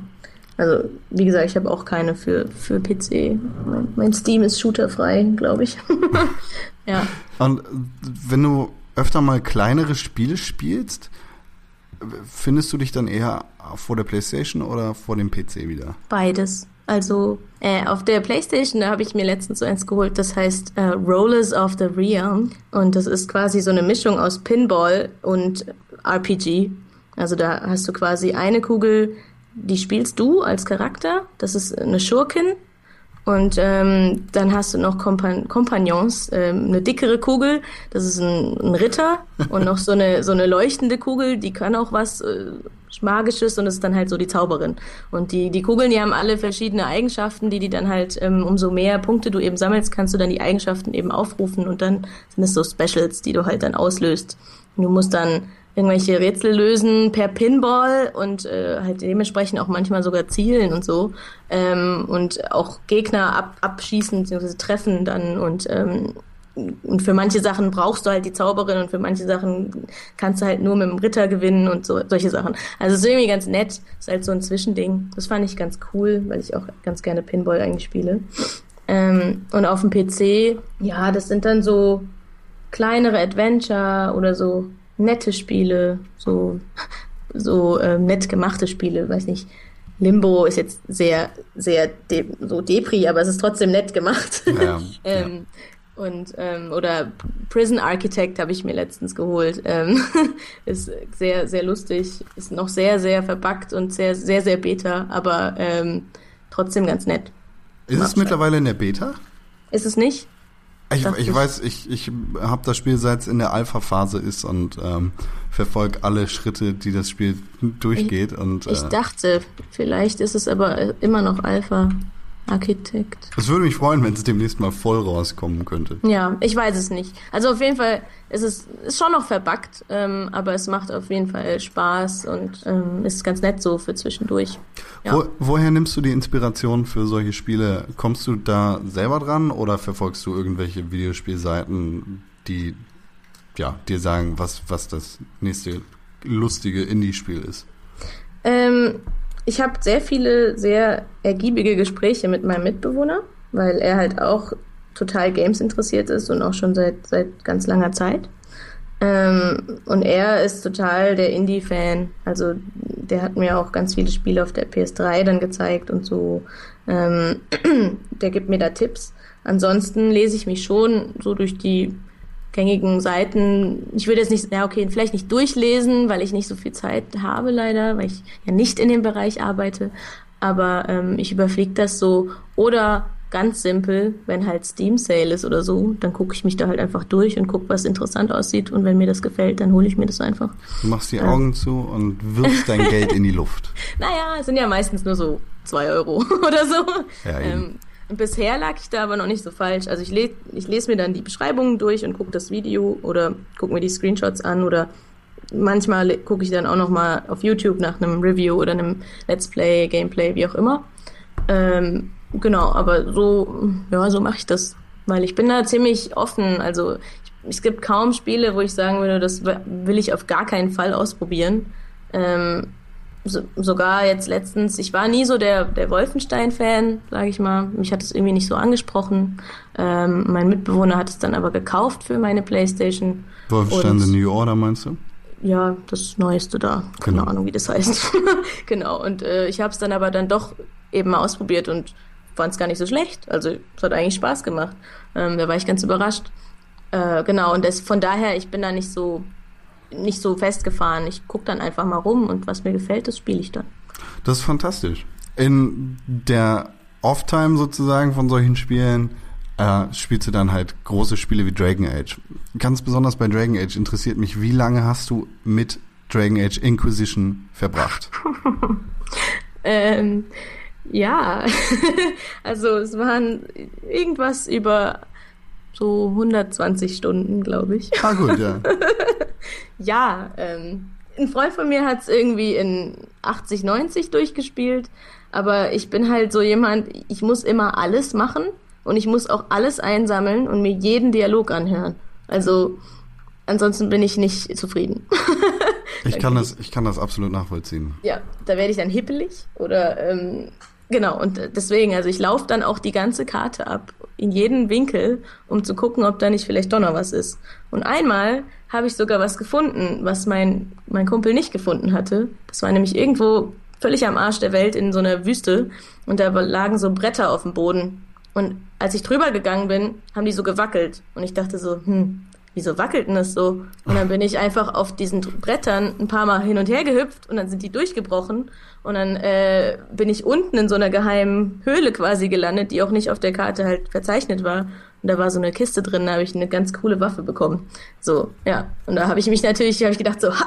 Also, wie gesagt, ich habe auch keine für, für PC. Mein, mein Steam ist shooterfrei, glaube ich. (laughs) ja. Und wenn du öfter mal kleinere Spiele spielst, findest du dich dann eher vor der Playstation oder vor dem PC wieder? Beides. Also äh, auf der Playstation, habe ich mir letztens so eins geholt, das heißt äh, Rollers of the Realm. Und das ist quasi so eine Mischung aus Pinball und RPG. Also da hast du quasi eine Kugel, die spielst du als Charakter. Das ist eine Schurkin. Und ähm, dann hast du noch Kompan Kompagnons, ähm, eine dickere Kugel, das ist ein, ein Ritter und noch so eine so eine leuchtende Kugel, die kann auch was äh, Magisches und das ist dann halt so die Zauberin. Und die die Kugeln, die haben alle verschiedene Eigenschaften, die die dann halt ähm, umso mehr Punkte du eben sammelst, kannst du dann die Eigenschaften eben aufrufen und dann sind es so Specials, die du halt dann auslöst. Und du musst dann irgendwelche Rätsel lösen per Pinball und äh, halt dementsprechend auch manchmal sogar zielen und so ähm, und auch Gegner ab, abschießen bzw. treffen dann und ähm, und für manche Sachen brauchst du halt die Zauberin und für manche Sachen kannst du halt nur mit dem Ritter gewinnen und so solche Sachen. Also es ist irgendwie ganz nett, ist halt so ein Zwischending. Das fand ich ganz cool, weil ich auch ganz gerne Pinball eigentlich spiele. Ähm, und auf dem PC, ja, das sind dann so kleinere Adventure oder so nette Spiele, so, so ähm, nett gemachte Spiele, weiß nicht. Limbo ist jetzt sehr, sehr de so Depri, aber es ist trotzdem nett gemacht. Ja, (laughs) ähm, Und ähm, oder Prison Architect habe ich mir letztens geholt. Ähm, (laughs) ist sehr, sehr lustig, ist noch sehr, sehr verbuggt und sehr, sehr, sehr beta, aber ähm, trotzdem ganz nett. Ist es mittlerweile in der Beta? Ist es nicht? Ich, ich ich. weiß, ich, ich habe das Spiel seit es in der Alpha-Phase ist und ähm, verfolge alle Schritte, die das Spiel durchgeht. und Ich äh, dachte, vielleicht ist es aber immer noch Alpha Architect. es würde mich freuen, wenn es demnächst mal voll rauskommen könnte. Ja, ich weiß es nicht. Also auf jeden Fall ist es ist schon noch verbuggt, ähm, aber es macht auf jeden Fall Spaß und ähm, ist ganz nett so für zwischendurch. Ja. Wo, woher nimmst du die Inspiration für solche Spiele? Kommst du da selber dran oder verfolgst du irgendwelche Videospielseiten, die ja, dir sagen, was, was das nächste lustige Indie-Spiel ist? Ähm, ich habe sehr viele sehr ergiebige Gespräche mit meinem Mitbewohner, weil er halt auch total Games interessiert ist und auch schon seit, seit ganz langer Zeit. Ähm, und er ist total der Indie-Fan. Also der hat mir auch ganz viele Spiele auf der PS3 dann gezeigt und so. Ähm, (clears throat) der gibt mir da Tipps. Ansonsten lese ich mich schon so durch die gängigen Seiten. Ich würde jetzt nicht, ja okay, vielleicht nicht durchlesen, weil ich nicht so viel Zeit habe leider, weil ich ja nicht in dem Bereich arbeite. Aber ähm, ich überfliege das so. Oder ganz simpel, wenn halt Steam Sale ist oder so, dann gucke ich mich da halt einfach durch und gucke, was interessant aussieht. Und wenn mir das gefällt, dann hole ich mir das einfach. Du machst die Augen zu und wirfst dein (laughs) Geld in die Luft. Naja, es sind ja meistens nur so zwei Euro (laughs) oder so. Ja, eben. ähm, bisher lag ich da aber noch nicht so falsch. Also ich, le ich lese mir dann die Beschreibungen durch und gucke das Video oder gucke mir die Screenshots an oder manchmal gucke ich dann auch noch mal auf YouTube nach einem Review oder einem Let's Play, Gameplay, wie auch immer. Ähm, genau, aber so, ja, so mache ich das, weil ich bin da ziemlich offen. Also ich, es gibt kaum Spiele, wo ich sagen würde, das will ich auf gar keinen Fall ausprobieren. Ähm, so, sogar jetzt letztens, ich war nie so der, der Wolfenstein-Fan, sage ich mal. Mich hat es irgendwie nicht so angesprochen. Ähm, mein Mitbewohner hat es dann aber gekauft für meine Playstation. Wolfenstein The New Order meinst du? Ja, das Neueste da. Keine Genau. Ahnung, wie das heißt. (laughs) genau. Und äh, ich habe es dann aber dann doch eben mal ausprobiert und fand es gar nicht so schlecht. Also es hat eigentlich Spaß gemacht. Ähm, da war ich ganz überrascht. Äh, genau. Und das, von daher, ich bin da nicht so nicht so festgefahren. Ich gucke dann einfach mal rum und was mir gefällt, das spiele ich dann. Das ist fantastisch. In der Off-Time sozusagen von solchen Spielen äh, spielst du dann halt große Spiele wie Dragon Age. Ganz besonders bei Dragon Age interessiert mich, wie lange hast du mit Dragon Age Inquisition verbracht? (laughs) Ähm, ja, (laughs) also es waren irgendwas über so 120 Stunden, glaube ich. Ah gut, ja. (laughs) Ja, ähm, ein Freund von mir hat es irgendwie in 80, 90 durchgespielt, aber ich bin halt so jemand, ich muss immer alles machen und ich muss auch alles einsammeln und mir jeden Dialog anhören. Also ansonsten bin ich nicht zufrieden. (laughs) Ich kann das, ich kann das absolut nachvollziehen. ja, da werde ich dann hippelig oder ähm, genau und deswegen, also ich laufe dann auch die ganze Karte ab in jeden Winkel, um zu gucken, ob da nicht vielleicht doch noch was ist. Und einmal habe ich sogar was gefunden, was mein mein Kumpel nicht gefunden hatte. Das war nämlich irgendwo völlig am Arsch der Welt in so einer Wüste und da lagen so Bretter auf dem Boden. Und als ich drüber gegangen bin, haben die so gewackelt und ich dachte so, hm, wieso wackelt denn das so? Und dann bin ich einfach auf diesen Brettern ein paar Mal hin und her gehüpft und dann sind die durchgebrochen und dann äh, bin ich unten in so einer geheimen Höhle quasi gelandet, die auch nicht auf der Karte halt verzeichnet war. Und da war so eine Kiste drin, da habe ich eine ganz coole Waffe bekommen. So, ja. Und da habe ich mich natürlich, habe ich gedacht so, ha,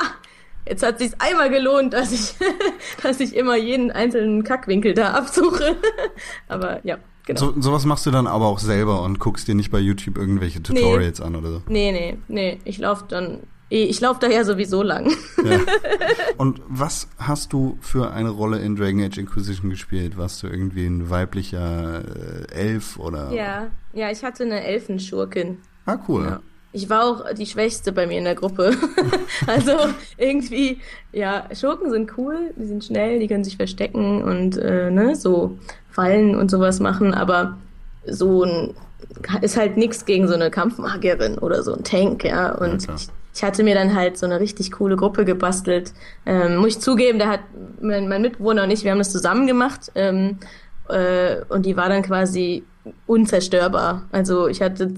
jetzt hat sich's einmal gelohnt, dass ich, (laughs) dass ich immer jeden einzelnen Kackwinkel da absuche. (laughs) Aber ja, genau. So, sowas machst du dann aber auch selber und guckst dir nicht bei YouTube irgendwelche Tutorials an oder so. Nee, nee, nee, ich laufe dann, ich laufe da ja sowieso lang. Ja. (laughs) Und was hast du für eine Rolle in Dragon Age Inquisition gespielt? Warst du irgendwie ein weiblicher äh, Elf oder? Ja, ja, ich hatte eine Elfenschurkin. Ah, cool. Ja. Ich war auch die Schwächste bei mir in der Gruppe. (laughs) (laughs) also irgendwie, ja, Schurken sind cool, die sind schnell, die können sich verstecken und äh, ne, so Fallen und sowas machen, aber so ein ist halt nichts gegen so eine Kampfmagierin oder so ein Tank, ja. Und klar. Ich, hatte mir dann halt so eine richtig coole Gruppe gebastelt. Ähm, muss ich zugeben, da hat mein, mein Mitbewohner und ich, wir haben das zusammen gemacht. Ähm, äh, und die war dann quasi unzerstörbar. Also ich hatte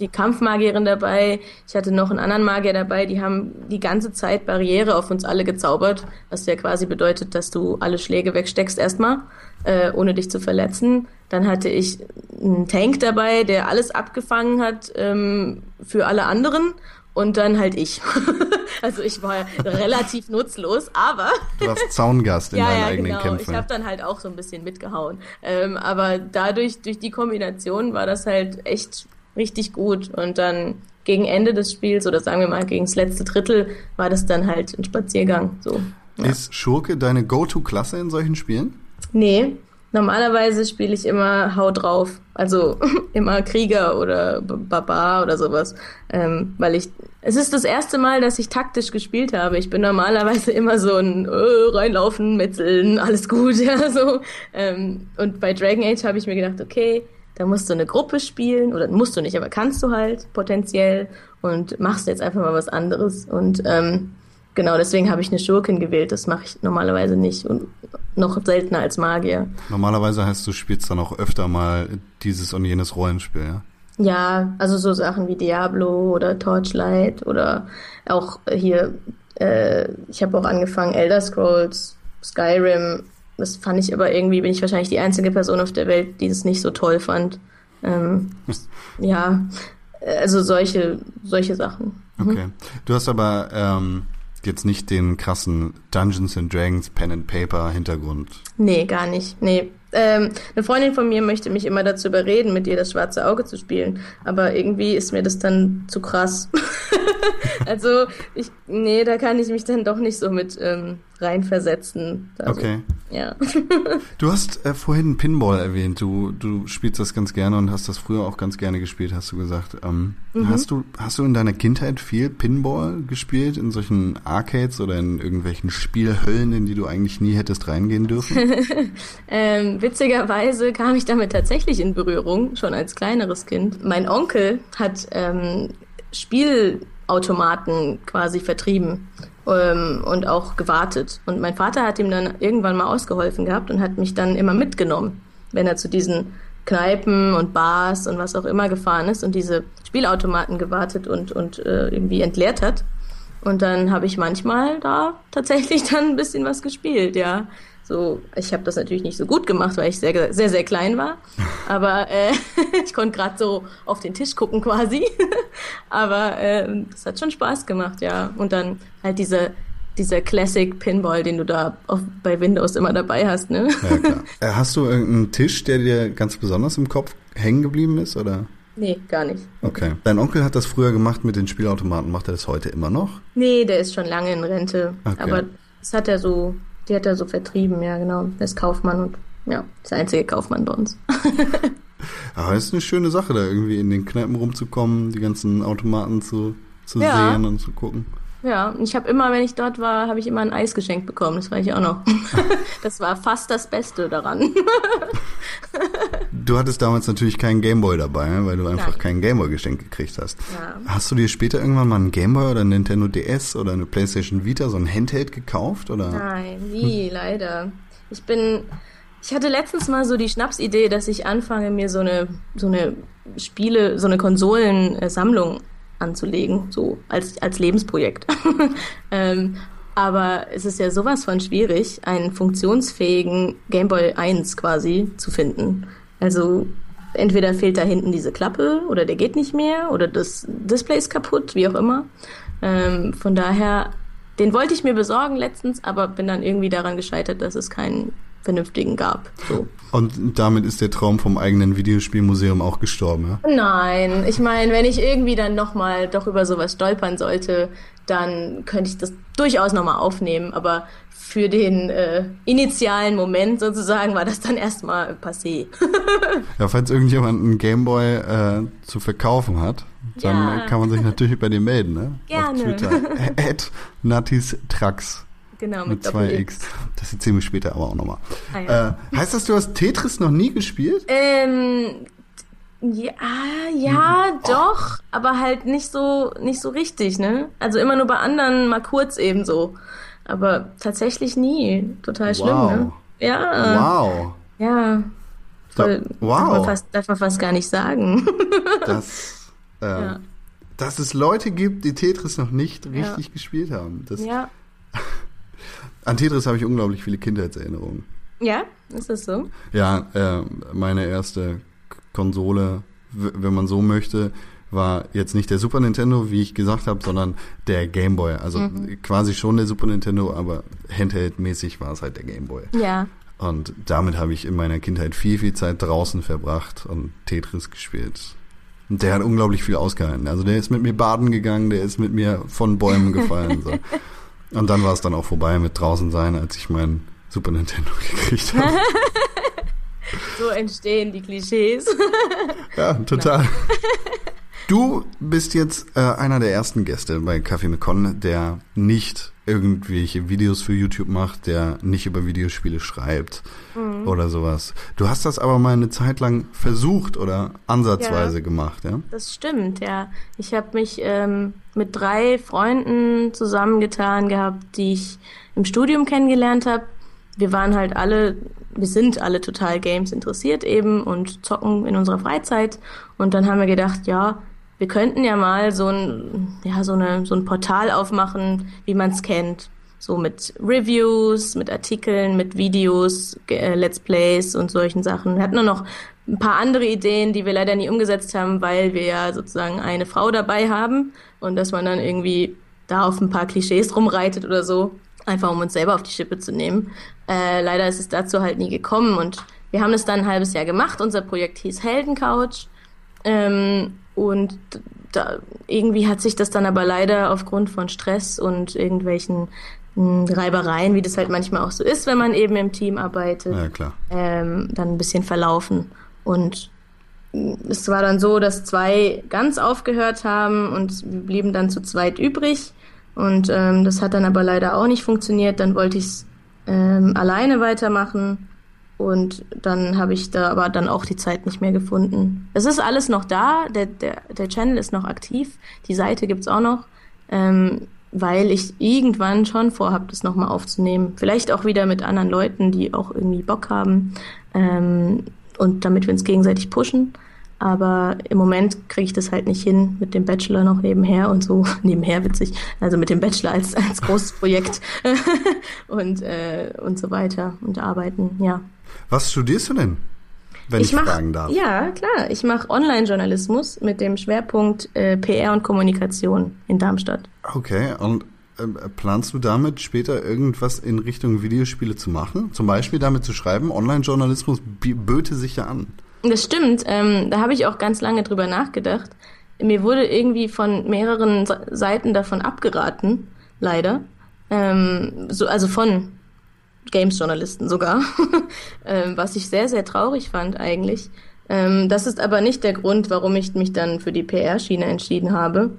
die Kampfmagierin dabei, ich hatte noch einen anderen Magier dabei, die haben die ganze Zeit Barriere auf uns alle gezaubert, was ja quasi bedeutet, dass du alle Schläge wegsteckst erstmal, äh, ohne dich zu verletzen. Dann hatte ich einen Tank dabei, der alles abgefangen hat ähm, für alle anderen und dann halt ich. (laughs) also ich war relativ (laughs) nutzlos, aber Du warst Zaungast in ja, deinen ja, eigenen genau. Kämpfen. Ich habe dann halt auch so ein bisschen mitgehauen. Ähm, aber dadurch, durch die Kombination war das halt echt richtig gut. Und dann gegen Ende des Spiels oder sagen wir mal gegen das letzte Drittel war das dann halt ein Spaziergang. So. Ja. Ist Schurke deine Go-To-Klasse in solchen Spielen? Nee, Normalerweise spiele ich immer Hau drauf. Also (laughs) immer Krieger oder Barbar oder sowas. Ähm, weil ich. Es ist das erste Mal, dass ich taktisch gespielt habe. Ich bin normalerweise immer so ein äh, reinlaufen, metzeln, alles gut, (laughs) ja, so. Ähm, und bei Dragon Age habe ich mir gedacht, okay, da musst du eine Gruppe spielen, oder musst du nicht, aber kannst du halt potenziell und machst jetzt einfach mal was anderes. Und ähm, genau deswegen habe ich eine Schurkin gewählt. Das mache ich normalerweise nicht und noch seltener als Magier. Normalerweise heißt du spielst dann auch öfter mal dieses und jenes Rollenspiel, ja? Ja, also so Sachen wie Diablo oder Torchlight oder auch hier, äh, ich habe auch angefangen Elder Scrolls, Skyrim. Das fand ich aber irgendwie, bin ich wahrscheinlich die einzige Person auf der Welt, die das nicht so toll fand. Ähm, (laughs) ja, also solche, solche Sachen. Okay. Du hast aber ähm, jetzt nicht den krassen Dungeons and Dragons Pen and Paper Hintergrund. Nee, gar nicht. Nee. Ähm, eine Freundin von mir möchte mich immer dazu überreden, mit ihr das schwarze Auge zu spielen. Aber irgendwie ist mir das dann zu krass. (laughs) also, ich, nee, da kann ich mich dann doch nicht so mit ähm, reinversetzen. Also, Okay. Ja. (laughs) Du hast äh, vorhin Pinball erwähnt. Du, du spielst das ganz gerne und hast das früher auch ganz gerne gespielt, hast du gesagt. Ähm, hast, du, hast du in deiner Kindheit viel Pinball gespielt? In solchen Arcades oder in irgendwelchen Spielhöllen, in die du eigentlich nie hättest reingehen dürfen? (laughs) Ähm, witzigerweise kam ich damit tatsächlich in Berührung, schon als kleineres Kind. Mein Onkel hat ähm, Spielautomaten quasi vertrieben ähm, und auch gewartet. Und mein Vater hat ihm dann irgendwann mal ausgeholfen gehabt und hat mich dann immer mitgenommen, wenn er zu diesen Kneipen und Bars und was auch immer gefahren ist und diese Spielautomaten gewartet und, und äh, irgendwie entleert hat. Und dann habe ich manchmal da tatsächlich (laughs) dann ein bisschen was gespielt, ja. So, ich habe das natürlich nicht so gut gemacht, weil ich sehr, sehr, sehr klein war. (laughs) Aber äh, (laughs) ich konnte gerade so auf den Tisch gucken quasi. (laughs) Aber äh, das hat schon Spaß gemacht, ja. Und dann halt diese, dieser Classic Pinball, den du da auf, bei Windows immer dabei hast, ne? ja, klar. Äh, hast du irgendeinen Tisch, der dir ganz besonders im Kopf hängen geblieben ist? Oder? Nee, gar nicht. Okay. Dein Onkel hat das früher gemacht mit den Spielautomaten. Macht er das heute immer noch? Nee, der ist schon lange in Rente. Okay. Aber das hat er so, die hat er so vertrieben, ja, genau. Er ist Kaufmann und ja, ist der einzige Kaufmann bei uns. (laughs) Aber es ist eine schöne Sache, da irgendwie in den Kneipen rumzukommen, die ganzen Automaten zu, zu Ja. sehen und zu gucken. Ja, und ich habe immer, wenn ich dort war, habe ich immer ein Eis geschenkt bekommen. Das weiß ich auch noch. (laughs) das war fast das Beste daran. Du hattest damals natürlich keinen Gameboy dabei, ne, weil du einfach Nein. keinen Gameboy geschenkt gekriegt hast. Ja. Hast du dir später irgendwann mal einen Gameboy oder einen Nintendo DS oder eine PlayStation Vita, so ein Handheld gekauft? Oder? Nein, nie, leider. Ich bin, ich hatte letztens mal so die Schnapsidee, dass ich anfange, mir so eine, so eine Spiele, so eine Konsolensammlung anzulegen, so als, als Lebensprojekt. (laughs) ähm, aber es ist ja sowas von schwierig, einen funktionsfähigen Game Boy 1 quasi zu finden. Also entweder fehlt da hinten diese Klappe oder der geht nicht mehr oder das Display ist kaputt, wie auch immer. Ähm, von daher, den wollte ich mir besorgen letztens, aber bin dann irgendwie daran gescheitert, dass es keinen vernünftigen gab. So. Und damit ist der Traum vom eigenen Videospielmuseum auch gestorben, ja? Nein, ich meine, wenn ich irgendwie dann nochmal doch über sowas stolpern sollte, dann könnte ich das durchaus nochmal aufnehmen, aber für den äh, initialen Moment sozusagen war das dann erstmal passé. (laughs) Ja, falls irgendjemand einen Gameboy äh, zu verkaufen hat, dann Ja. kann man sich natürlich bei dir melden, ne? Gerne. Auf Twitter. (laughs) At Natistrax genau, mit mit zwei X. Das erzählen wir später aber auch nochmal. Ah, ja. Äh, heißt das, du hast Tetris noch nie gespielt? Ähm, ja, ja, doch, aber halt nicht so, nicht so richtig, ne? Also immer nur bei anderen mal kurz eben so. Aber tatsächlich nie. Total schlimm, Wow. ne? Ja, Wow. ja. Voll, wow. Darf man, fast, darf man fast gar nicht sagen. (laughs) dass, äh, Ja. dass es Leute gibt, die Tetris noch nicht richtig gespielt haben. Das, ja. An Tetris habe ich unglaublich viele Kindheitserinnerungen. Ja, ist das so? Ja, äh, meine erste Konsole, wenn man so möchte, war jetzt nicht der Super Nintendo, wie ich gesagt habe, sondern der Game Boy. Also Mhm. quasi schon der Super Nintendo, aber Handheld-mäßig war es halt der Game Boy. Ja. Und damit habe ich in meiner Kindheit viel, viel Zeit draußen verbracht und Tetris gespielt. Und der hat unglaublich viel ausgehalten. Also der ist mit mir baden gegangen, der ist mit mir von Bäumen gefallen. So. (laughs) Und dann war es dann auch vorbei mit draußen sein, als ich mein Super Nintendo (laughs) gekriegt habe. so entstehen die Klischees. Ja, total. Du bist jetzt äh, einer der ersten Gäste bei Kaffee mit Con, der nicht irgendwelche Videos für YouTube macht, der nicht über Videospiele schreibt Mhm. oder sowas. Du hast das aber mal eine Zeit lang versucht oder ansatzweise Ja. gemacht, ja? Das stimmt, ja. Ich habe mich ähm, mit drei Freunden zusammengetan gehabt, die ich im Studium kennengelernt habe. Wir waren halt alle, wir sind alle total Games interessiert eben und zocken in unserer Freizeit. Und dann haben wir gedacht, ja, wir könnten ja mal so ein, ja, so eine, so ein Portal aufmachen, wie man es kennt. So mit Reviews, mit Artikeln, mit Videos, äh, Let's Plays und solchen Sachen. Wir hatten nur noch ein paar andere Ideen, die wir leider nie umgesetzt haben, weil wir ja sozusagen eine Frau dabei haben und dass man dann irgendwie da auf ein paar Klischees rumreitet oder so, einfach um uns selber auf die Schippe zu nehmen. Äh, leider ist es dazu halt nie gekommen und wir haben es dann ein halbes Jahr gemacht. Unser Projekt hieß Heldencouch. Ähm, und da, irgendwie hat sich das dann aber leider aufgrund von Stress und irgendwelchen mh, Reibereien, wie das halt manchmal auch so ist, wenn man eben im Team arbeitet, Ja, ähm, dann ein bisschen verlaufen. Und es war dann so, dass zwei ganz aufgehört haben und wir blieben dann zu zweit übrig. Und ähm, das hat dann aber leider auch nicht funktioniert. Dann wollte ich es ähm, alleine weitermachen. Und dann habe ich da aber dann auch die Zeit nicht mehr gefunden. Es ist alles noch da, der, der, der Channel ist noch aktiv, die Seite gibt's auch noch, ähm, weil ich irgendwann schon vorhab, das nochmal aufzunehmen. Vielleicht auch wieder mit anderen Leuten, die auch irgendwie Bock haben ähm, und damit wir uns gegenseitig pushen. Aber im Moment kriege ich das halt nicht hin mit dem Bachelor noch nebenher und so. (laughs) Nebenher witzig. Also mit dem Bachelor als, als großes Projekt (laughs) und, äh, und so weiter und arbeiten, ja. Was studierst du denn? Wenn ich, mach, fragen darf. Ja, klar. Ich mache Online-Journalismus mit dem Schwerpunkt äh, PR und Kommunikation in Darmstadt. Okay, und äh, planst du damit später irgendwas in Richtung Videospiele zu machen? Zum Beispiel damit zu schreiben? Online-Journalismus böte sich ja an. Das stimmt. Ähm, da habe ich auch ganz lange drüber nachgedacht. Mir wurde irgendwie von mehreren Se- Seiten davon abgeraten, leider. Ähm, so, also von Games-Journalisten sogar, (laughs) ähm, was ich sehr, sehr traurig fand eigentlich. Ähm, das ist aber nicht der Grund, warum ich mich dann für die PR-Schiene entschieden habe,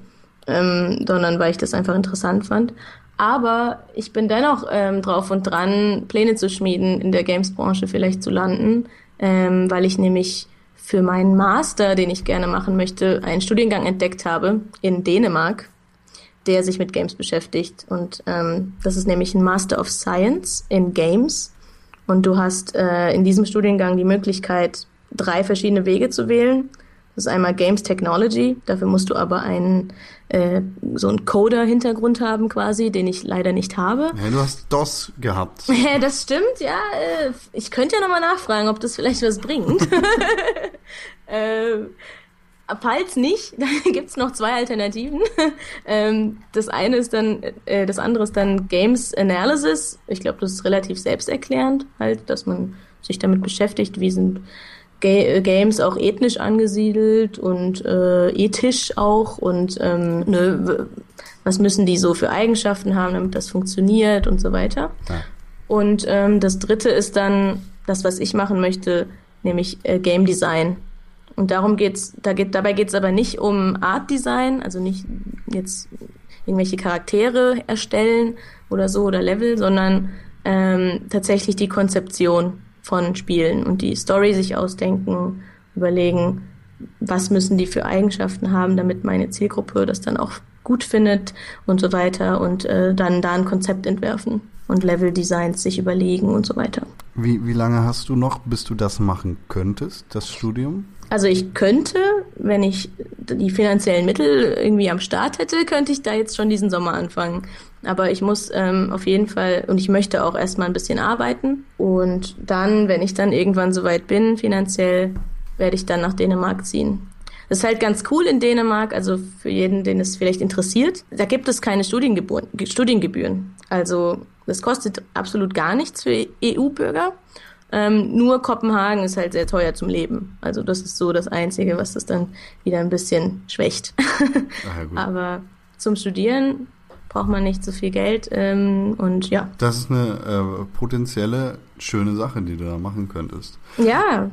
ähm, sondern weil ich das einfach interessant fand. Aber ich bin dennoch drauf und dran, Pläne zu schmieden, in der Games-Branche vielleicht zu landen, weil ich nämlich für meinen Master, den ich gerne machen möchte, einen Studiengang entdeckt habe in Dänemark, der sich mit Games beschäftigt. Und ähm, das ist nämlich ein Master of Science in Games. Und du hast äh, in diesem Studiengang die Möglichkeit, drei verschiedene Wege zu wählen. Das ist einmal Games Technology, dafür musst du aber einen äh, so einen Coder-Hintergrund haben quasi, den ich leider nicht habe. Ja, du hast DOS gehabt. (laughs) Ja, das stimmt, ja. äh, Ich könnte ja nochmal nachfragen, ob das vielleicht was bringt. (laughs) äh, falls nicht, (laughs) dann gibt's noch zwei Alternativen. (laughs) ähm, das eine ist dann, äh, das andere ist dann Games Analysis. Ich glaube, das ist relativ selbsterklärend, halt, dass man sich damit beschäftigt, wie sind äh, Games auch ethnisch angesiedelt und äh, ethisch auch und ähm, ne, was müssen die so für Eigenschaften haben, damit das funktioniert und so weiter. Ja. Und ähm, das dritte ist dann das, was ich machen möchte, nämlich äh, Game Design. Und darum geht's, da geht, dabei geht's aber nicht um Art Design, also nicht jetzt irgendwelche Charaktere erstellen oder so oder Level, sondern ähm, tatsächlich die Konzeption von Spielen und die Story sich ausdenken, überlegen, was müssen die für Eigenschaften haben, damit meine Zielgruppe das dann auch gut findet und so weiter und äh, dann da ein Konzept entwerfen und Level-Designs sich überlegen und so weiter. Wie, wie lange hast du noch, bis du das machen könntest, das Studium? Also ich könnte, wenn ich die finanziellen Mittel irgendwie am Start hätte, könnte ich da jetzt schon diesen Sommer anfangen. Aber ich muss ähm, auf jeden Fall und ich möchte auch erstmal ein bisschen arbeiten. Und dann, wenn ich dann irgendwann soweit bin, finanziell, werde ich dann nach Dänemark ziehen. Das ist halt ganz cool in Dänemark, also für jeden, den es vielleicht interessiert. Da gibt es keine Studiengebühren. Studiengebühren. Also das kostet absolut gar nichts für EU-Bürger. Ähm, nur Kopenhagen ist halt sehr teuer zum Leben. Also das ist so das Einzige, was das dann wieder ein bisschen schwächt. Ach (laughs) ja. Aber zum Studieren braucht man nicht so viel Geld ähm, und ja. Das ist eine äh, potenzielle schöne Sache, die du da machen könntest. Ja,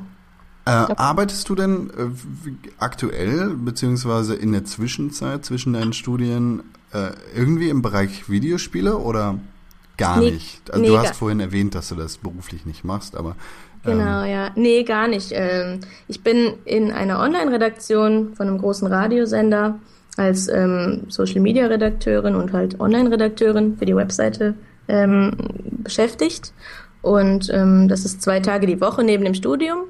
Äh, arbeitest du denn äh, aktuell, beziehungsweise in der Zwischenzeit zwischen deinen Studien, äh, irgendwie im Bereich Videospiele oder gar Nee, nicht? Also nee, du hast vorhin erwähnt, dass du das beruflich nicht machst, aber Genau, ja. Nee, gar nicht. Ähm, ich bin in einer Online-Redaktion von einem großen Radiosender als ähm, Social-Media-Redakteurin und halt Online-Redakteurin für die Webseite ähm, beschäftigt. Und ähm, das ist zwei Tage die Woche neben dem Studium.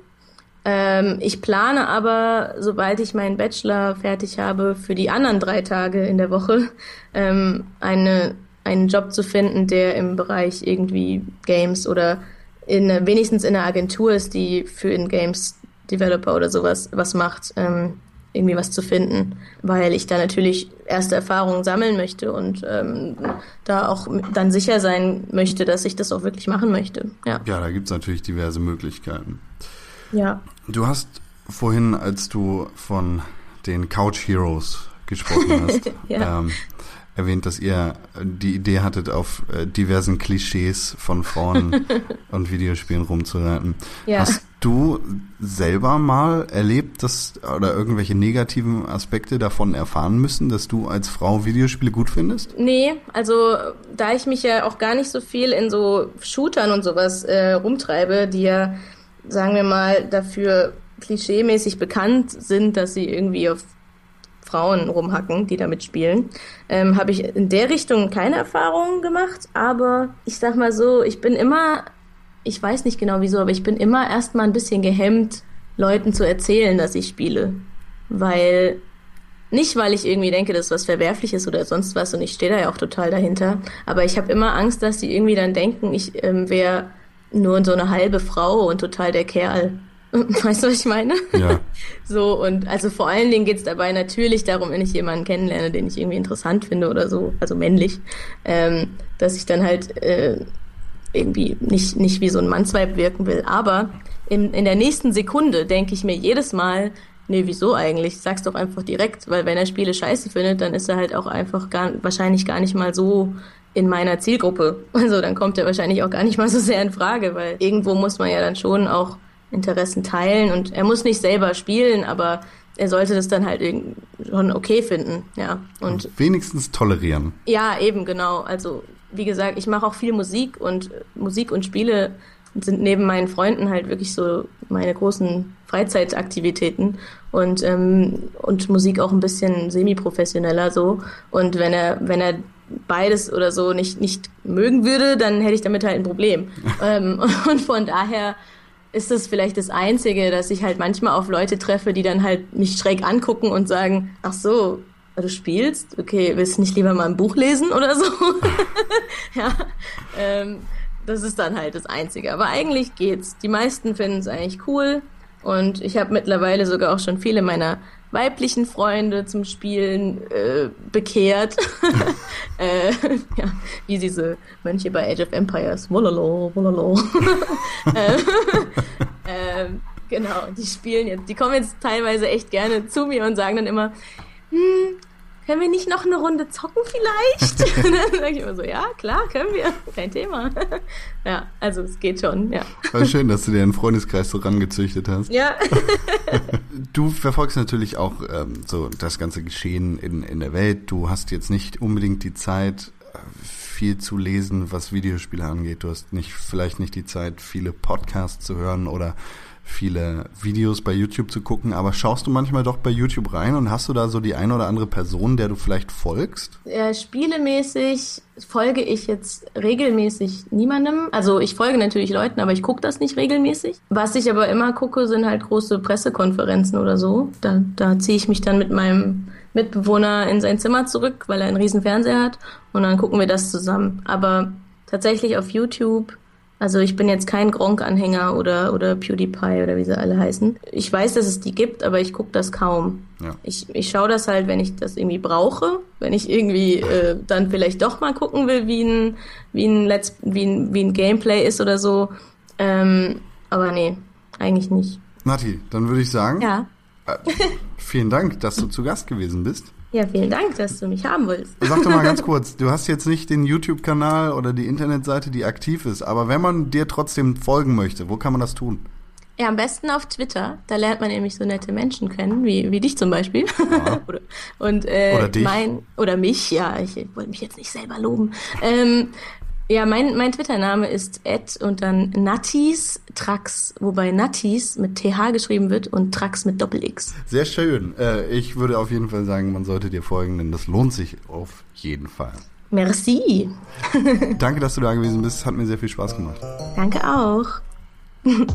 Ähm, ich plane aber, sobald ich meinen Bachelor fertig habe, für die anderen drei Tage in der Woche ähm, eine, einen Job zu finden, der im Bereich irgendwie Games oder in, wenigstens in einer Agentur ist, die für in Games Developer oder sowas was macht, ähm, irgendwie was zu finden, weil ich da natürlich erste Erfahrungen sammeln möchte und ähm, da auch dann sicher sein möchte, dass ich das auch wirklich machen möchte. Ja. ja, da gibt's natürlich diverse Möglichkeiten. Ja. Du hast vorhin, als du von den Couch Heroes gesprochen (laughs) hast, Ja. ähm, erwähnt, dass ihr die Idee hattet, auf äh, diversen Klischees von Frauen (laughs) und Videospielen rumzureiten. Ja. Hast du selber mal erlebt, dass oder irgendwelche negativen Aspekte davon erfahren müssen, dass du als Frau Videospiele gut findest? Nee, also da ich mich ja auch gar nicht so viel in so Shootern und sowas äh, rumtreibe, die ja, sagen wir mal, dafür klischeemäßig bekannt sind, dass sie irgendwie auf Frauen rumhacken, die damit spielen, ähm, habe ich in der Richtung keine Erfahrungen gemacht, aber ich sag mal so, ich bin immer, ich weiß nicht genau wieso, aber ich bin immer erstmal ein bisschen gehemmt, Leuten zu erzählen, dass ich spiele. Weil nicht, weil ich irgendwie denke, das ist was Verwerfliches oder sonst was und ich stehe da ja auch total dahinter. Aber ich habe immer Angst, dass die irgendwie dann denken, ich ähm, wäre nur so eine halbe Frau und total der Kerl. (laughs) Weißt du, was ich meine? Ja. (laughs) So, und also vor allen Dingen geht's dabei natürlich darum, wenn ich jemanden kennenlerne, den ich irgendwie interessant finde oder so, also männlich, ähm, dass ich dann halt äh, irgendwie nicht, nicht wie so ein Mannsweib wirken will. Aber in, in der nächsten Sekunde denke ich mir jedes Mal, nee, wieso eigentlich? Sag's doch einfach direkt, weil wenn er Spiele scheiße findet, dann ist er halt auch einfach gar, wahrscheinlich gar nicht mal so in meiner Zielgruppe. (laughs) Also dann kommt er wahrscheinlich auch gar nicht mal so sehr in Frage, weil irgendwo muss man ja dann schon auch Interessen teilen und er muss nicht selber spielen, aber er sollte das dann halt schon okay finden, ja. Und Wenigstens tolerieren. ja, eben genau. Also wie gesagt, ich mache auch viel Musik und Musik und Spiele sind neben meinen Freunden halt wirklich so meine großen Freizeitaktivitäten und ähm, und Musik auch ein bisschen semi-professioneller so. Und wenn er wenn er beides oder so nicht nicht mögen würde, dann hätte ich damit halt ein Problem. (laughs) ähm, und von daher ist das vielleicht das Einzige, dass ich halt manchmal auf Leute treffe, die dann halt mich schräg angucken und sagen, ach so, du spielst? Okay, willst du nicht lieber mal ein Buch lesen oder so? (laughs) ja, ähm, das ist dann halt das Einzige. Aber eigentlich geht's. Die meisten finden es eigentlich cool. Und ich habe mittlerweile sogar auch schon viele meiner weiblichen Freunde zum Spielen äh, bekehrt. (laughs) äh, ja, wie diese Mönche bei Age of Empires. Wololo, wololo. (laughs) ähm, (laughs) ähm, genau, die spielen jetzt, die kommen jetzt teilweise echt gerne zu mir und sagen dann immer, hm, können wir nicht noch eine Runde zocken vielleicht? (laughs) und dann sage ich immer so, ja, klar, können wir, kein Thema. ja, also es geht schon, ja. War schön, dass du dir einen Freundeskreis so rangezüchtet hast. Ja, (laughs) Du verfolgst natürlich auch ähm, so das ganze Geschehen in, in der Welt. Du hast jetzt nicht unbedingt die Zeit, viel zu lesen, was Videospiele angeht. Du hast nicht, vielleicht nicht die Zeit, viele Podcasts zu hören oder viele Videos bei YouTube zu gucken, aber schaust du manchmal doch bei YouTube rein und hast du da so die eine oder andere Person, der du vielleicht folgst? ja, spielemäßig folge ich jetzt regelmäßig niemandem. Also ich folge natürlich Leuten, aber ich gucke das nicht regelmäßig. Was ich aber immer gucke, sind halt große Pressekonferenzen oder so. Da, da ziehe ich mich dann mit meinem Mitbewohner in sein Zimmer zurück, weil er einen riesen Fernseher hat und dann gucken wir das zusammen. Aber tatsächlich auf YouTube, also ich bin jetzt kein Gronk-Anhänger oder, oder PewDiePie oder wie sie alle heißen. Ich weiß, dass es die gibt, aber ich gucke das kaum. Ja. Ich, ich schaue das halt, wenn ich das irgendwie brauche, wenn ich irgendwie äh, dann vielleicht doch mal gucken will, wie ein, wie ein, Let's, wie ein, wie ein Gameplay ist oder so. Ähm, aber nee, eigentlich nicht. Nati, dann würde ich sagen, Ja. äh, vielen Dank, dass du zu Gast gewesen bist. Ja, vielen Dank, dass du mich haben willst. Sag doch mal ganz (laughs) kurz, du hast jetzt nicht den YouTube-Kanal oder die Internetseite, die aktiv ist, aber wenn man dir trotzdem folgen möchte, wo kann man das tun? Ja, am besten auf Twitter. Da lernt man nämlich so nette Menschen kennen, wie, wie dich zum Beispiel. (laughs) oder, und, äh, Oder dich. Mein, oder mich, ja. Ich wollte mich jetzt nicht selber loben. Ähm, ja, mein, mein Twitter-Name ist Ed und dann Nattis Trax, wobei Nattis mit TH geschrieben wird und Trax mit Doppel-X. Sehr schön. Äh, ich würde auf jeden Fall sagen, man sollte dir folgen, denn das lohnt sich auf jeden Fall. Merci. (laughs) Danke, dass du da gewesen bist. Hat mir sehr viel Spaß gemacht. Danke auch. (laughs)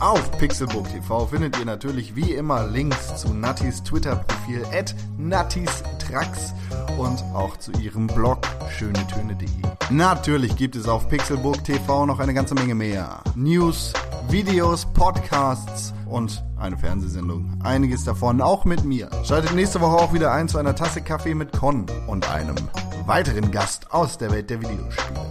Auf Pixelbook TV findet ihr natürlich wie immer Links zu Nattis Twitter-Profil at nattistrax und auch zu ihrem Blog schönetöne.de. Natürlich gibt es auf Pixelbook TV noch eine ganze Menge mehr. News, Videos, Podcasts und eine Fernsehsendung. Einiges davon auch mit mir. Schaltet nächste Woche auch wieder ein zu einer Tasse Kaffee mit Con und einem weiteren Gast aus der Welt der Videospiele.